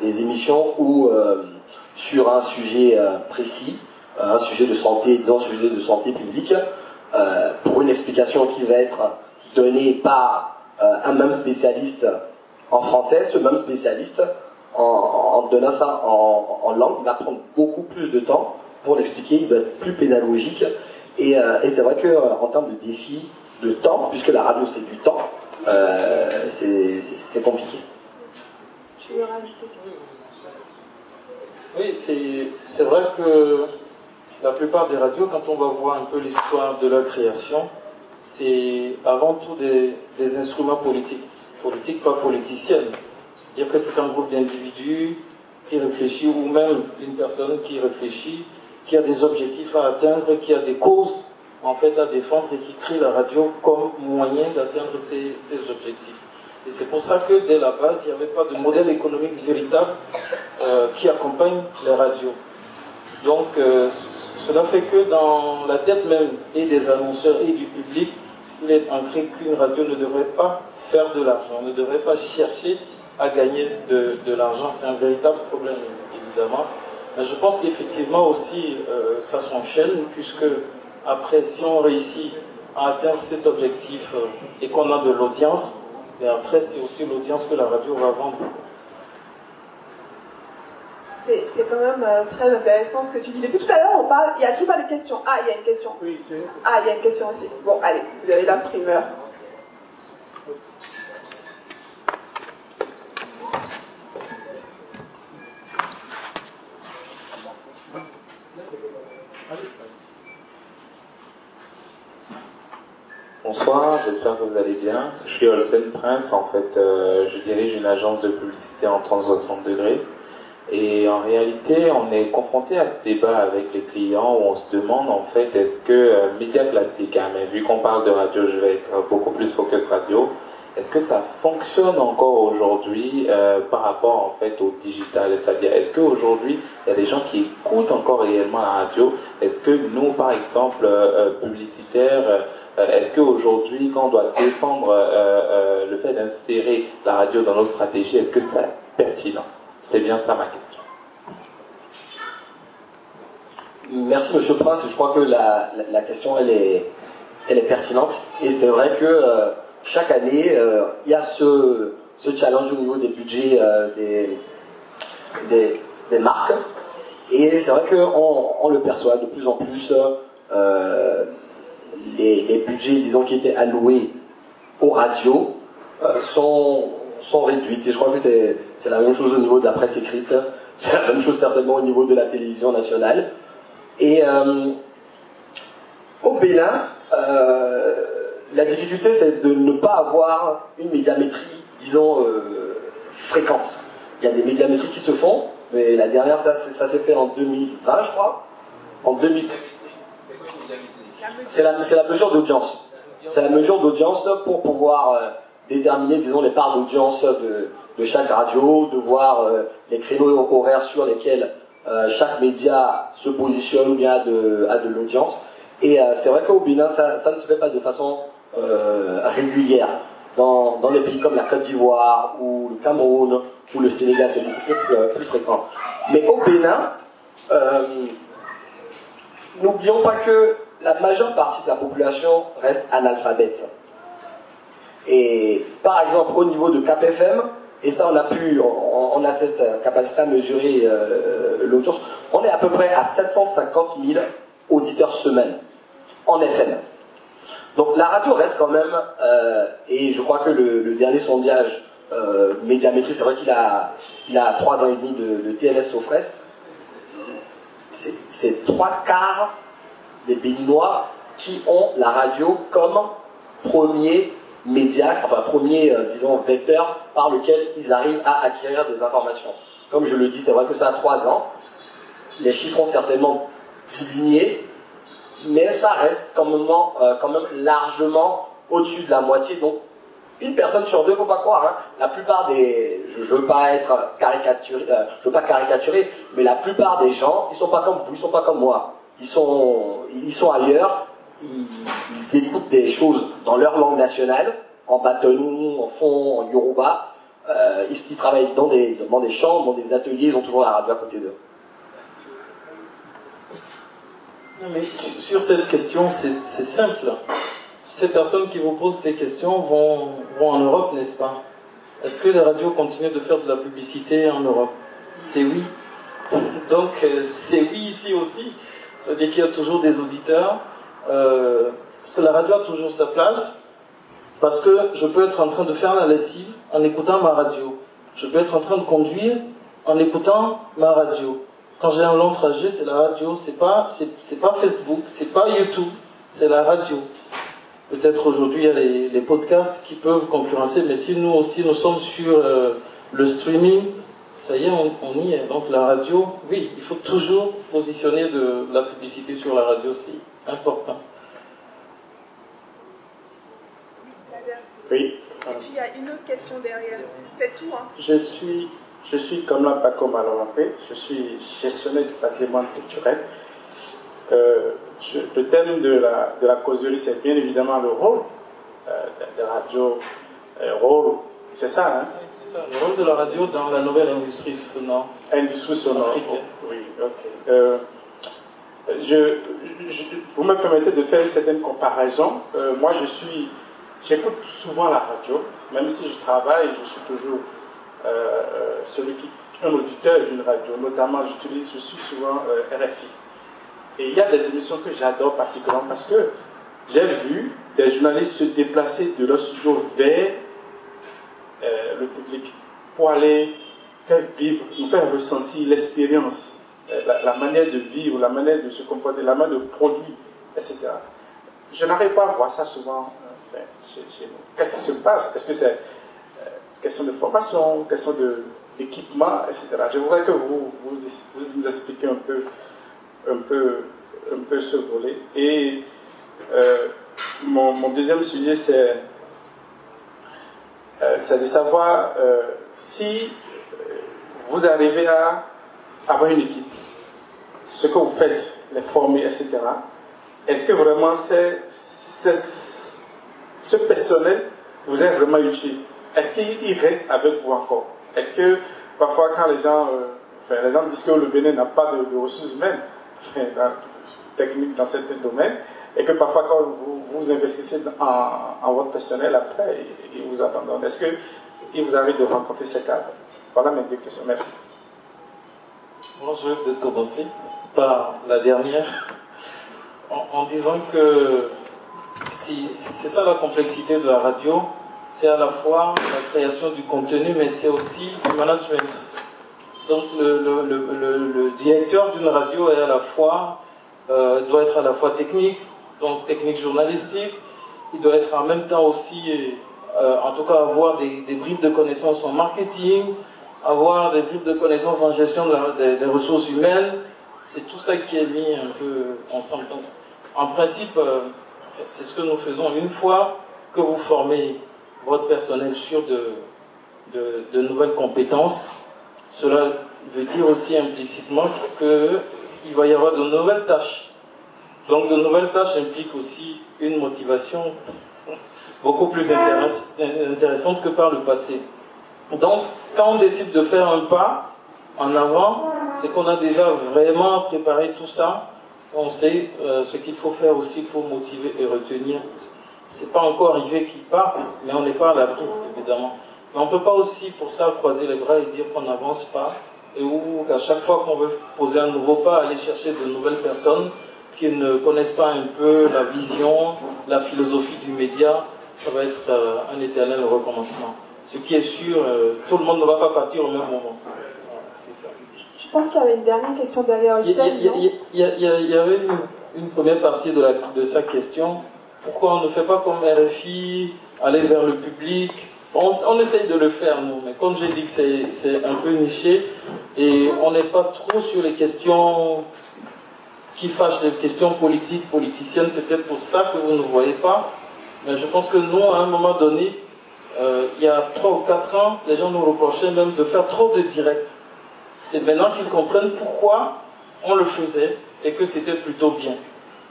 Des émissions où, sur un sujet précis, un sujet de santé, disons un sujet de santé publique, euh, pour une explication qui va être donnée par euh, un même spécialiste en français, ce même spécialiste, en, en donnant ça en, en langue, il va prendre beaucoup plus de temps pour l'expliquer, il va être plus pédagogique. Et, euh, et c'est vrai qu'en termes de défi de temps, puisque la radio c'est du temps, euh, c'est compliqué. Tu veux rajouter quelque chose? Oui, c'est vrai que la plupart des radios, quand on va voir un peu l'histoire de leur création, c'est avant tout des, instruments politiques. Politiques, pas politiciennes. C'est-à-dire que c'est un groupe d'individus qui réfléchit, ou même une personne qui réfléchit, qui a des objectifs à atteindre, qui a des causes en fait à défendre et qui crée la radio comme moyen d'atteindre ces objectifs. Et c'est pour ça que dès la base, il n'y avait pas de modèle économique véritable euh, qui accompagne les radios. Donc euh, cela fait que dans la tête même et des annonceurs et du public, il est ancré qu'une radio ne devrait pas faire de l'argent, ne devrait pas chercher à gagner de, l'argent. C'est un véritable problème, évidemment. Mais je pense qu'effectivement aussi, euh, ça s'enchaîne, puisque après, si on réussit à atteindre cet objectif euh, et qu'on a de l'audience, après, c'est aussi l'audience que la radio va vendre. C'est quand même euh, très intéressant ce que tu dis. Depuis tout à l'heure, on parle. Il y a toujours pas de questions. Ah, il y a une question. Oui, Ah, il y a une question aussi. Bon, allez, vous avez la primeur. Bonsoir, j'espère que vous allez bien. Je suis Olsen Prince, en fait, euh, je dirige une agence de publicité en 360 degrés. Et en réalité, on est confronté à ce débat avec les clients où on se demande en fait est-ce que euh, médias classiques, hein, mais vu qu'on parle de radio, je vais être beaucoup plus focus radio, est-ce que ça fonctionne encore aujourd'hui euh, par rapport en fait au digital? C'est-à-dire, est-ce qu'aujourd'hui, il y a des gens qui écoutent encore réellement la radio? Est-ce que nous, par exemple, euh, publicitaires, est-ce qu'aujourd'hui, quand on doit défendre le fait d'insérer la radio dans nos stratégies, est-ce que c'est pertinent? C'est bien ça ma question. Merci Monsieur Prince, je crois que la, question elle est, elle est pertinente. Et c'est vrai que euh, chaque année euh, il y a ce, challenge au niveau des budgets euh, des, des, marques. Et c'est vrai qu'on on le perçoit de plus en plus les, les, budgets disons qui étaient alloués aux radios sont, sont réduits. Et je crois que c'est c'est la même chose au niveau de la presse écrite. C'est la même chose certainement au niveau de la télévision nationale. Et euh, au Bénin, euh, la difficulté, c'est de ne pas avoir une médiamétrie, disons, euh, fréquente. Il y a des médiamétries qui se font, mais la dernière, ça, s'est fait en 2020, je crois. En 2000. C'est la, la mesure d'audience. C'est la mesure d'audience pour pouvoir déterminer, disons, les parts d'audience de, de chaque radio, de voir euh, les créneaux horaires sur lesquels euh, chaque média se positionne ou bien a de, l'audience. Et euh, c'est vrai qu'au Bénin, ça, ne se fait pas de façon régulière. Dans, dans, des pays comme la Côte d'Ivoire ou le Cameroun ou le Sénégal, c'est beaucoup plus, plus, fréquent. Mais au Bénin, n'oublions pas que la majeure partie de la population reste analphabète. Et par exemple, au niveau de KPFM, et ça, on a pu, on, a cette capacité à mesurer euh, l'audience. On est à peu près à 750 000 auditeurs semaine en FM. Donc la radio reste quand même, euh, et je crois que le, dernier sondage euh, médiamétrie, c'est vrai qu'il a, il a 3 ans et demi de, de TLS au frais. C'est trois quarts des Béninois qui ont la radio comme premier média, enfin premier, euh, disons, vecteur par lequel ils arrivent à acquérir des informations. Comme je le dis, c'est vrai que ça a trois ans. Les chiffres ont certainement diminué, mais ça reste quand même, euh, quand même largement au-dessus de la moitié. Donc, une personne sur deux, faut pas croire. Hein. La plupart des, je, je veux pas être caricaturé, euh, je veux pas caricaturer, mais la plupart des gens, ils sont pas comme vous, ils sont pas comme moi. Ils sont, ils sont ailleurs ils, écoutent des choses dans leur langue nationale, en bâton, en fond, en yoruba. Euh, ils, travaillent dans des, dans des chambres, dans des ateliers, ils ont toujours la radio à côté d'eux. Sur cette question, c'est simple. Ces personnes qui vous posent ces questions vont, vont en Europe, n'est-ce pas? Est-ce que les radios continuent de faire de la publicité en Europe? C'est oui. Donc, euh, c'est oui ici aussi. C'est-à-dire qu'il y a toujours des auditeurs euh, parce que la radio a toujours sa place, parce que je peux être en train de faire la lessive en écoutant ma radio. Je peux être en train de conduire en écoutant ma radio. Quand j'ai un long trajet, c'est la radio, c'est pas, c'est, pas Facebook, c'est pas YouTube, c'est la radio. Peut-être aujourd'hui il y a les, podcasts qui peuvent concurrencer, mais si nous aussi nous sommes sur euh, le streaming, ça y est, on, y est. Donc la radio, oui, il faut toujours positionner de la publicité sur la radio, c'est important. Oui. Et puis il y a une autre question derrière. C'est tout, hein Je suis, je suis comme là, Paco Malorapé, je suis gestionnaire du patrimoine culturel. Euh, le thème de la, de la causerie, c'est bien évidemment le rôle euh, de, la radio. Euh, rôle, c'est ça, hein? C'est ça, le rôle de la radio dans la nouvelle industrie sonore. Industrie sonore. Oui, ok. Euh, je, vous me permettez de faire une certaine comparaison. Euh, moi, je suis, j'écoute souvent la radio, même si je travaille, je suis toujours euh, euh, celui qui, un auditeur d'une radio. Notamment, j'utilise, je suis souvent RFI. Et il y a des émissions que j'adore particulièrement parce que j'ai vu des journalistes se déplacer de leur studio vers le public pour aller faire vivre, nous faire ressentir l'expérience euh, la, manière de vivre, la manière de se comporter, la manière de produire, etc. Je n'arrive pas à voir ça souvent chez, nous. Qu'est-ce qui se passe? Est-ce que c'est euh, question de formation, question d'équipement, etc. Je voudrais que vous, vous, nous expliquiez un peu, un peu, un peu ce volet. Et euh, mon, deuxième sujet, c'est euh, de savoir euh, si vous arrivez à avoir une équipe, ce que vous faites, les former, etc. Est-ce que vraiment ce personnel vous est vraiment utile? Est-ce qu'il reste avec vous encore? Est-ce que parfois quand les gens, enfin, les gens disent que le Bénin n'a pas de, ressources humaines, techniques dans certains domaines, et que parfois quand vous, vous investissez en, votre personnel, après, il, vous abandonne. Est-ce qu'il vous arrive de rencontrer ces cadres Voilà mes deux questions. Merci. Je vais commencer par la dernière, en, disant que c'est ça la complexité de la radio, c'est à la fois la création du contenu, mais c'est aussi du management. Donc le, directeur d'une radio est à la fois euh, doit être à la fois technique, donc technique journalistique, il doit être en même temps aussi, euh, en tout cas avoir des, des, de connaissances en marketing, avoir des bribes de connaissances en gestion des, ressources humaines. C'est tout ça qui est mis un peu ensemble. Donc, en principe, euh, c'est ce que nous faisons. Une fois que vous formez votre personnel sur de, de, de nouvelles compétences, cela veut dire aussi implicitement qu'il va y avoir de nouvelles tâches. Donc de nouvelles tâches impliquent aussi une motivation beaucoup plus intéressante que par le passé. Donc quand on décide de faire un pas en avant, c'est qu'on a déjà vraiment préparé tout ça. On sait euh, ce qu'il faut faire aussi pour motiver et retenir. C'est pas encore arrivé qu'ils partent, mais on n'est pas à l'abri, évidemment. Mais on ne peut pas aussi pour ça croiser les bras et dire qu'on n'avance pas et où à chaque fois qu'on veut poser un nouveau pas, aller chercher de nouvelles personnes qui ne connaissent pas un peu la vision, la philosophie du média, ça va être euh, un éternel recommencement. Ce qui est sûr, euh, tout le monde ne va pas partir au même moment. Je pense qu'il y avait une dernière question derrière Il y, avait une, première partie de, la, de sa question. Pourquoi on ne fait pas comme RFI, aller vers le public? On, essaye de le faire, nous, mais comme j'ai dit que c'est un peu niché, et on n'est pas trop sur les questions qui fâchent, les questions politiques, politiciennes, c'est peut-être pour ça que vous ne voyez pas. Mais je pense que nous, à un moment donné, euh, il y a 3 ou 4 ans, les gens nous reprochaient même de faire trop de directs. C'est maintenant qu'ils comprennent pourquoi on le faisait et que c'était plutôt bien.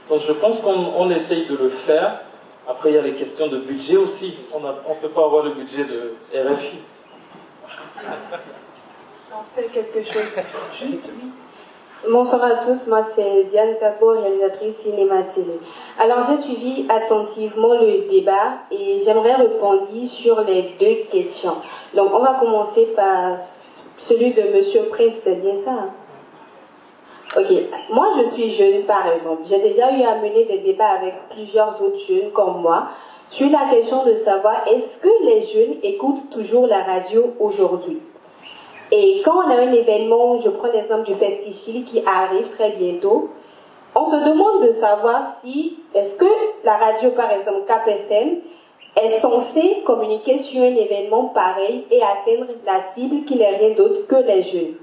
Donc je pense qu'on essaye de le faire, après, il y a les questions de budget aussi. On ne peut pas avoir le budget de RFI. Fait quelque chose. Juste, Bonsoir à tous, moi c'est Diane Tapo, réalisatrice cinéma-télé. Alors j'ai suivi attentivement le débat et j'aimerais répondre sur les deux questions. Donc on va commencer par celui de Monsieur Prince, c'est bien ça hein? Ok, moi je suis jeune par exemple. J'ai déjà eu à mener des débats avec plusieurs autres jeunes comme moi sur la question de savoir est-ce que les jeunes écoutent toujours la radio aujourd'hui? Et quand on a un événement, je prends l'exemple du Festichil qui arrive très bientôt, on se demande de savoir si est-ce que la radio par exemple KPFM est censée communiquer sur un événement pareil et atteindre la cible qui n'est rien d'autre que les jeunes.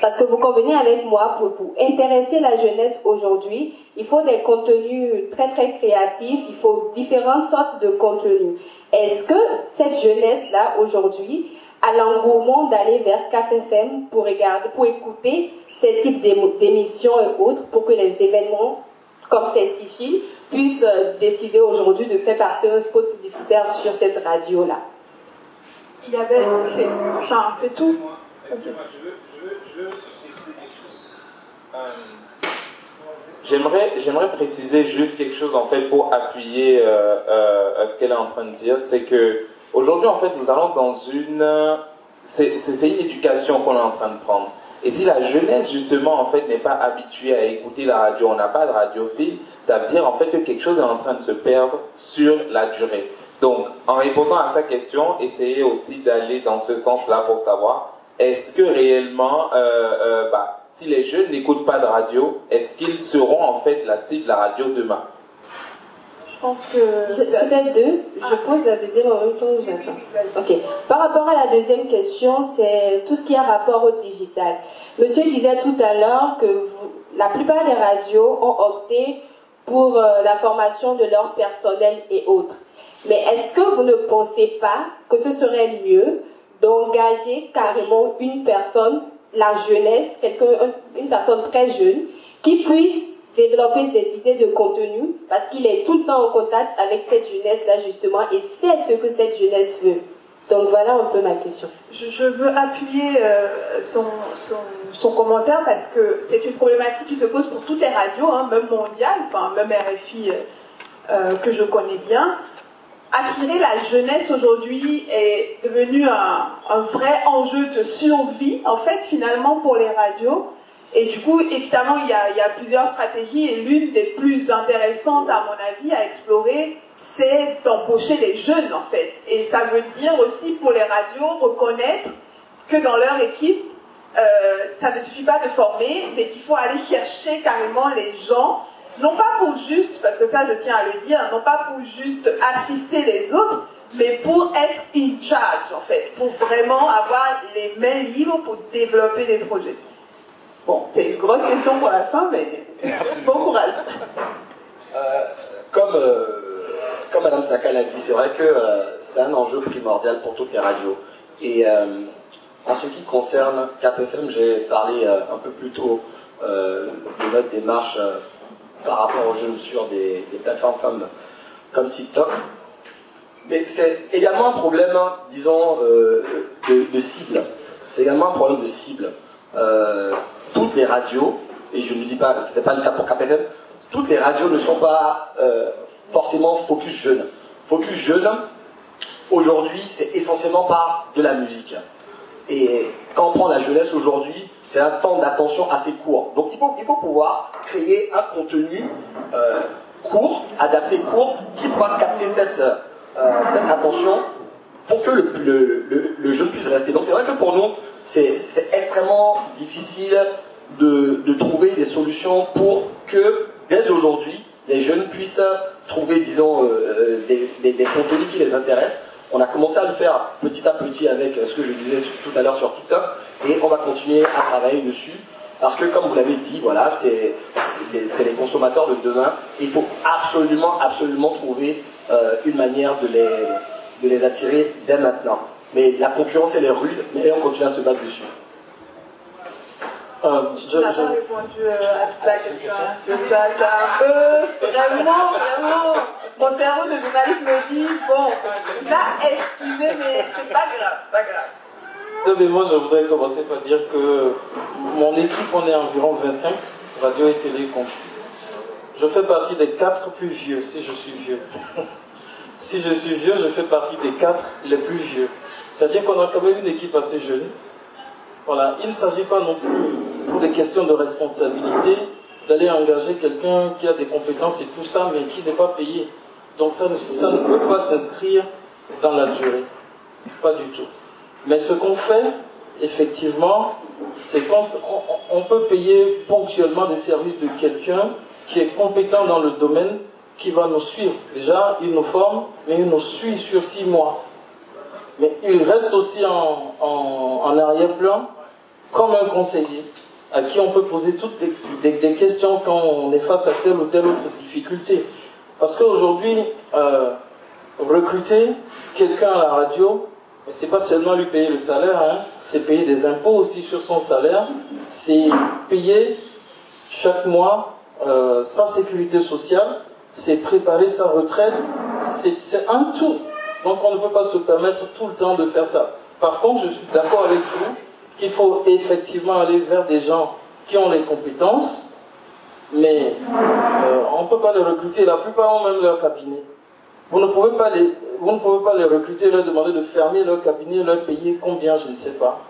Parce que vous convenez avec moi, pour, intéresser la jeunesse aujourd'hui, il faut des contenus très très créatifs, il faut différentes sortes de contenus. Est-ce que cette jeunesse-là, aujourd'hui, a l'engouement d'aller vers KFM pour regarder, pour écouter ce type d'émissions et autres, pour que les événements comme Festichi puissent euh, décider aujourd'hui de faire passer un spot publicitaire sur cette radio-là Il y avait, c'est tout. J'aimerais, j'aimerais préciser juste quelque chose en fait pour appuyer euh, euh, ce qu'elle est en train de dire, c'est que aujourd'hui en fait nous allons dans une, c'est, une éducation qu'on est en train de prendre. Et si la jeunesse justement en fait n'est pas habituée à écouter la radio, on n'a pas de radiophile, ça veut dire en fait que quelque chose est en train de se perdre sur la durée. Donc en répondant à sa question, essayez aussi d'aller dans ce sens-là pour savoir est-ce que réellement, euh, euh, bah, si les jeunes n'écoutent pas de radio, est-ce qu'ils seront en fait la cible de la radio demain? Pense que. C'était deux. Je pose la deuxième en même temps que j'attends. Ok. Par rapport à la deuxième question, c'est tout ce qui a rapport au digital. Monsieur disait tout à l'heure que la plupart des radios ont opté pour euh, la formation de leur personnel et autres. Mais est-ce que vous ne pensez pas que ce serait mieux d'engager carrément une personne, la jeunesse, quelqu'un, une personne très jeune, qui puisse développer des idées de contenu parce qu'il est tout le temps en contact avec cette jeunesse-là justement et sait ce que cette jeunesse veut. Donc voilà un peu ma question. Je, veux appuyer euh, son, son, commentaire parce que c'est une problématique qui se pose pour toutes les radios, hein, même mondiales, même RFI euh, euh, que je connais bien. Attirer la jeunesse aujourd'hui est devenu un, un vrai enjeu de survie, en fait, finalement, pour les radios. Et du coup, évidemment, il y, a, plusieurs stratégies et l'une des plus intéressantes, à mon avis, à explorer, c'est d'embaucher les jeunes, en fait. Et ça veut dire aussi pour les radios reconnaître que dans leur équipe, euh, ça ne suffit pas de former, mais qu'il faut aller chercher carrément les gens, non pas pour juste, parce que ça je tiens à le dire, non pas pour juste assister les autres, mais pour être in charge, en fait, pour vraiment avoir les mains libres pour développer des projets. Bon, c'est une grosse question pour la fin, mais bon courage. Euh, comme, euh, comme Madame Saka l'a dit, c'est vrai que euh, c'est un enjeu primordial pour toutes les radios. Et en ce qui concerne CapFM, j'ai parlé un peu plus tôt de notre démarche par rapport aux jeunes sur des, plateformes comme, comme TikTok. Mais c'est également un problème, disons, de, de, cible. C'est également un problème de cible toutes les radios, et je ne dis pas, ce n'est pas le cas pour KPFM, toutes les radios ne sont pas euh, forcément focus jeune. Focus jeune, aujourd'hui, c'est essentiellement par de la musique. Et quand on prend la jeunesse aujourd'hui, c'est un temps d'attention assez court. Donc il faut, pouvoir créer un contenu euh, court, adapté court, qui pourra capter cette, euh, cette attention pour que le, le, le, jeune puisse rester. Donc c'est vrai que pour nous, c'est extrêmement difficile de, trouver des solutions pour que dès aujourd'hui, les jeunes puissent trouver, disons, euh, des, contenus qui les intéressent. On a commencé à le faire petit à petit avec ce que je disais tout à l'heure sur TikTok et on va continuer à travailler dessus parce que, comme vous l'avez dit, voilà, c'est les consommateurs de demain. Il faut absolument, absolument trouver euh, une manière de les attirer dès maintenant. Mais la concurrence, elle est rude, mais on continue à se battre dessus. Euh, je n'ai pas répondu euh, à toute la question. Tu as, un peu, vraiment, vraiment, mon cerveau de journaliste me dit, bon, il a esquivé, mais c'est pas grave, pas grave. Non, mais moi, je voudrais commencer par dire que mon équipe, on est environ 25, radio et télé compris. Je fais partie des quatre plus vieux, si je suis vieux. si je suis vieux, je fais partie des quatre les plus vieux. C'est-à-dire qu'on a quand même une équipe assez jeune. Voilà, il ne s'agit pas non plus, pour des questions de responsabilité, d'aller engager quelqu'un qui a des compétences et tout ça, mais qui n'est pas payé. Donc ça ne, peut pas s'inscrire dans la durée. Pas du tout. Mais ce qu'on fait, effectivement, c'est qu'on on peut payer ponctuellement des services de quelqu'un qui est compétent dans le domaine, qui va nous suivre. Déjà, il nous forme, mais il nous suit sur six mois. Mais il reste aussi en, arrière-plan comme un conseiller à qui on peut poser toutes les, des, questions quand on est face à telle ou telle autre difficulté. Parce qu'aujourd'hui, euh, recruter quelqu'un à la radio, c'est pas seulement lui payer le salaire, hein, c'est payer des impôts aussi sur son salaire, c'est payer chaque mois euh, sa sécurité sociale, c'est préparer sa retraite, c'est un tout. Donc on ne peut pas se permettre tout le temps de faire ça. Par contre, je suis d'accord avec vous qu'il faut effectivement aller vers des gens qui ont les compétences, mais euh, on ne peut pas les recruter. La plupart ont même leur cabinet. Vous ne pouvez pas les, vous ne pouvez pas les recruter, leur demander de fermer leur cabinet, leur payer combien, je ne sais pas.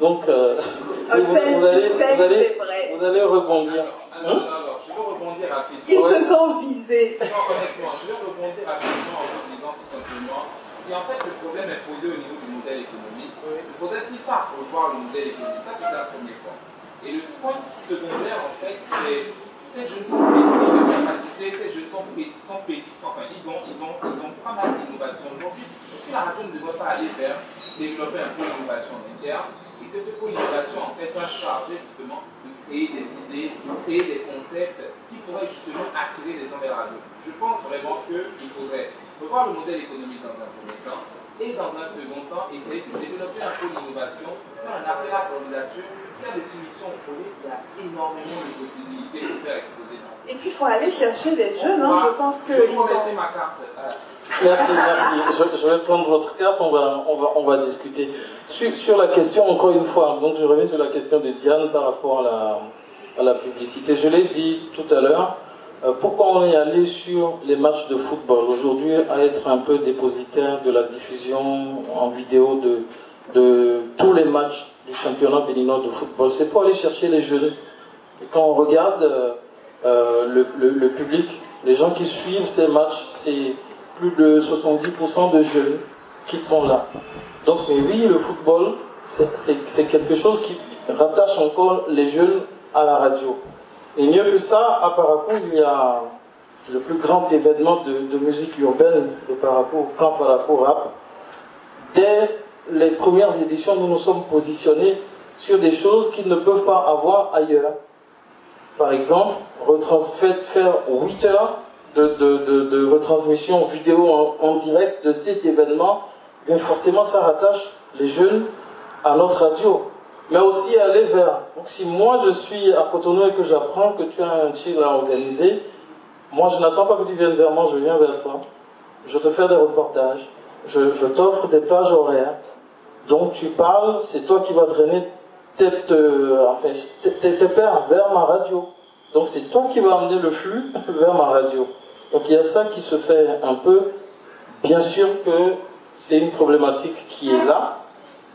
Donc, euh, vous, vous, allez, vous, allez, vous allez rebondir. Alors, alors, je vais rebondir rapidement. Ils se sont visés. Non, honnêtement, je vais rebondir rapidement en vous disant tout simplement si en fait le problème est posé au niveau du modèle économique, ne faudrait-il pas revoir le modèle économique? Ça, c'est un premier point. Et le point secondaire, en fait, c'est ces jeunes sont pétris de capacité, ces jeunes sont, sont pétris, enfin, ils ont, ils, ont, ils ont pas mal d'innovation aujourd'hui. Est-ce que la radio ne devrait pas aller vers développer un peu l'innovation interne et que ce pôle d'innovation, en fait, soit chargé justement de créer des idées, de créer des concepts qui pourraient justement attirer les gens vers la radio. Je pense vraiment qu'il faudrait revoir le modèle économique dans un premier temps et dans un second temps, essayer de développer un peu l'innovation, faire un appel à candidature faire des solutions au il y a énormément de possibilités de faire exploser. Et puis il faut aller chercher des jeunes, hein. je pense que. Je vais sont... ma carte. Merci, merci. Je, vais prendre votre carte, on va, on va, on va discuter. Sur, sur, la question, encore une fois, donc je reviens sur la question de Diane par rapport à la, à la publicité. Je l'ai dit tout à l'heure, euh, pourquoi on est allé sur les matchs de football aujourd'hui à être un peu dépositaire de la diffusion en vidéo de, tous les matchs du championnat béninois de football? C'est pour aller chercher les jeunes. Quand on regarde euh, euh, le, public, les gens qui suivent ces matchs, c'est plus de 70% de jeunes qui sont là. Donc, oui, le football, c'est quelque chose qui rattache encore les jeunes à la radio. Et mieux que ça, à Paracou, il y a le plus grand événement de, musique urbaine de Paracou, Camp Paracou Rap. Dès les premières éditions, nous nous sommes positionnés sur des choses qu'ils ne peuvent pas avoir ailleurs. Par exemple, faire 8 heures de, retransmission vidéo en, direct de cet événement, forcément ça rattache les jeunes à notre radio. Mais aussi aller vers. Donc si moi je suis à Cotonou et que j'apprends que tu as un chill à organiser, moi je n'attends pas que tu viennes vers moi, je viens vers toi. Je te fais des reportages, je, t'offre des plages horaires, donc tu parles, c'est toi qui vas drainer tes, enfin, pères vers ma radio. Donc c'est toi qui vas amener le flux vers ma radio. Donc il y a ça qui se fait un peu. Bien sûr que c'est une problématique qui est là.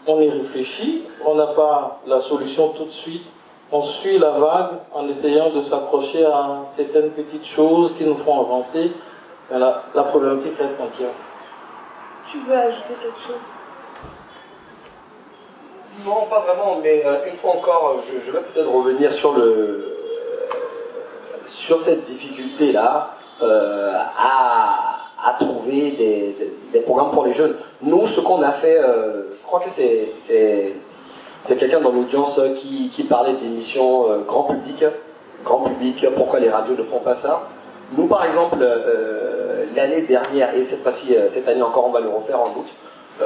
On y réfléchit. On n'a pas la solution tout de suite. On suit la vague en essayant de s'accrocher à certaines petites choses qui nous font avancer. Mais la, la problématique reste entière. Tu veux ajouter quelque chose? Non, pas vraiment, mais euh, une fois encore, je, vais peut-être revenir sur, le, sur cette difficulté-là euh, à, à, trouver des, programmes pour les jeunes. Nous, ce qu'on a fait, euh, je crois que c'est, quelqu'un dans l'audience qui, qui parlait d'émissions grand public. Grand public, pourquoi les radios ne font pas ça? Nous, par exemple, l'année dernière, et cette fois-ci, cette année encore, on va le refaire en août,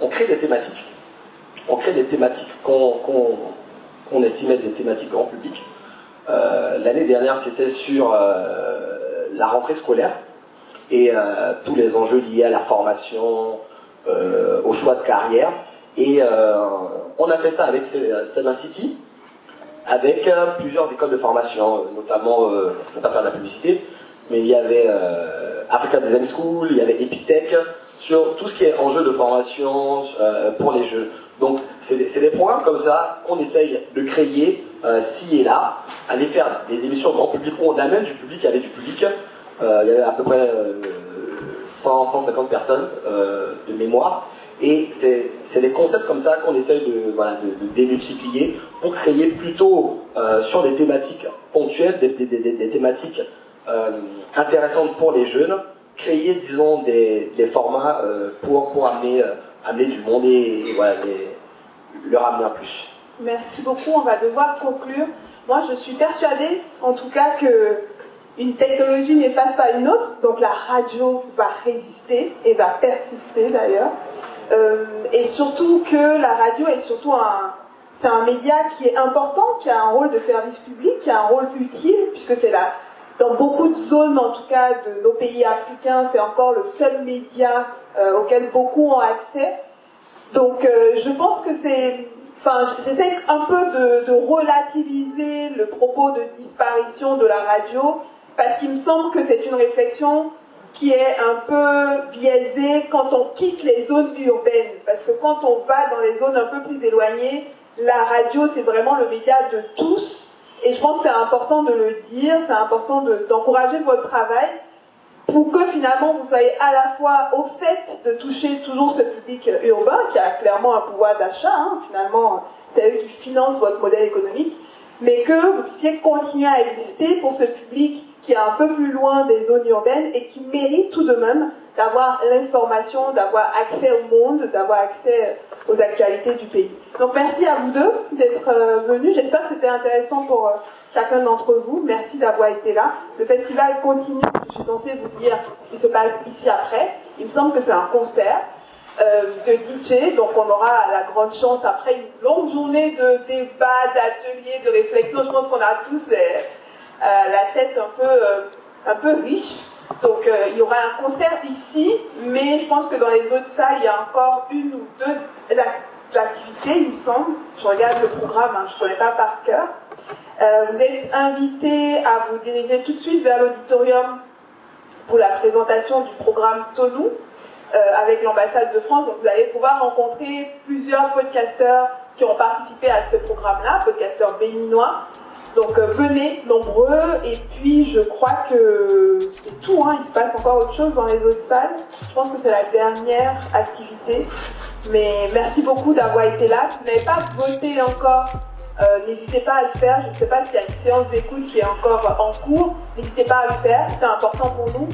on crée des thématiques on crée des thématiques qu'on estimait des thématiques grand public. Euh, l'année dernière, c'était sur euh, la rentrée scolaire et euh, tous les enjeux liés à la formation, au choix de carrière. Et on a fait ça avec Seven City, avec plusieurs écoles de formation, notamment, je ne vais pas faire de la publicité, mais il y avait Africa Design School, il y avait Epitech, sur tout ce qui est enjeu de formation pour les jeux. Donc, c'est des, programmes comme ça qu'on essaye de créer euh, ci et là, aller faire des émissions grand public où on amène du public avec du public. Euh, il y avait à peu près 100, euh, 150 personnes de mémoire. Et c'est des concepts comme ça qu'on essaye de, voilà, de, démultiplier pour créer plutôt sur des thématiques ponctuelles, des, des, des thématiques intéressantes pour les jeunes, créer, disons, des, formats pour, pour amener amener du monde et, voilà, le ramener un plus. Merci beaucoup, on va devoir conclure. Moi, je suis persuadée, en tout cas, que une technologie n'efface pas une autre, donc la radio va résister et va persister d'ailleurs. Euh, et surtout que la radio est surtout un, c'est un média qui est important, qui a un rôle de service public, qui a un rôle utile, puisque c'est là, dans beaucoup de zones, en tout cas de nos pays africains, c'est encore le seul média euh, auquel beaucoup ont accès. Donc euh, je pense que c'est... Enfin, j'essaie un peu de, relativiser le propos de disparition de la radio, parce qu'il me semble que c'est une réflexion qui est un peu biaisée quand on quitte les zones urbaines. Parce que quand on va dans les zones un peu plus éloignées, la radio, c'est vraiment le média de tous. Et je pense que c'est important de le dire, c'est important d'encourager votre travail pour que finalement vous soyez à la fois au fait de toucher toujours ce public urbain qui a clairement un pouvoir d'achat, hein. finalement c'est eux qui financent votre modèle économique, mais que vous puissiez continuer à exister pour ce public qui est un peu plus loin des zones urbaines et qui mérite tout de même d'avoir l'information, d'avoir accès au monde, d'avoir accès aux actualités du pays. Donc merci à vous deux d'être euh, venus. J'espère que c'était intéressant pour euh, chacun d'entre vous. Merci d'avoir été là. Le festival continue. Je suis censée vous dire ce qui se passe ici après. Il me semble que c'est un concert. Euh, de DJ, donc on aura la grande chance après une longue journée de débat, d'ateliers, de réflexion. Je pense qu'on a tous la tête un peu, un peu riche. Donc euh, il y aura un concert ici, mais je pense que dans les autres salles, il y a encore une ou deux activités, il me semble. Je regarde le programme, hein, je ne connais pas par cœur. Euh, vous êtes invités à vous diriger tout de suite vers l'auditorium pour la présentation du programme Tonou euh, avec l'ambassade de France. Donc vous allez pouvoir rencontrer plusieurs podcasteurs qui ont participé à ce programme-là, podcasteurs béninois. Donc euh, venez nombreux et puis je crois que c'est tout. Hein. Il se passe encore autre chose dans les autres salles. Je pense que c'est la dernière activité. Mais merci beaucoup d'avoir été là. Si vous n'avez pas voté encore, euh, n'hésitez pas à le faire. Je ne sais pas s'il y a une séance d'écoute qui est encore en cours. N'hésitez pas à le faire. C'est important pour nous.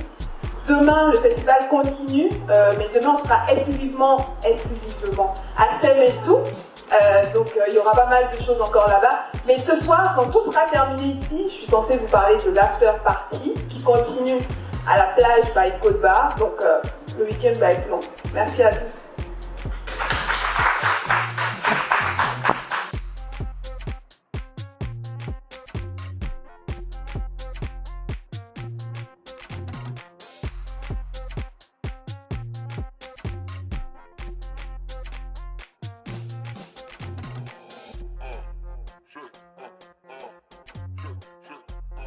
Demain, le festival continue, euh, mais demain, on sera exclusivement, exclusivement à tout. Euh, donc euh, il y aura pas mal de choses encore là-bas. Mais ce soir, quand tout sera terminé ici, je suis censée vous parler de l'after party qui continue à la plage by Côte Bar. Donc euh, le week-end va être long. Merci à tous.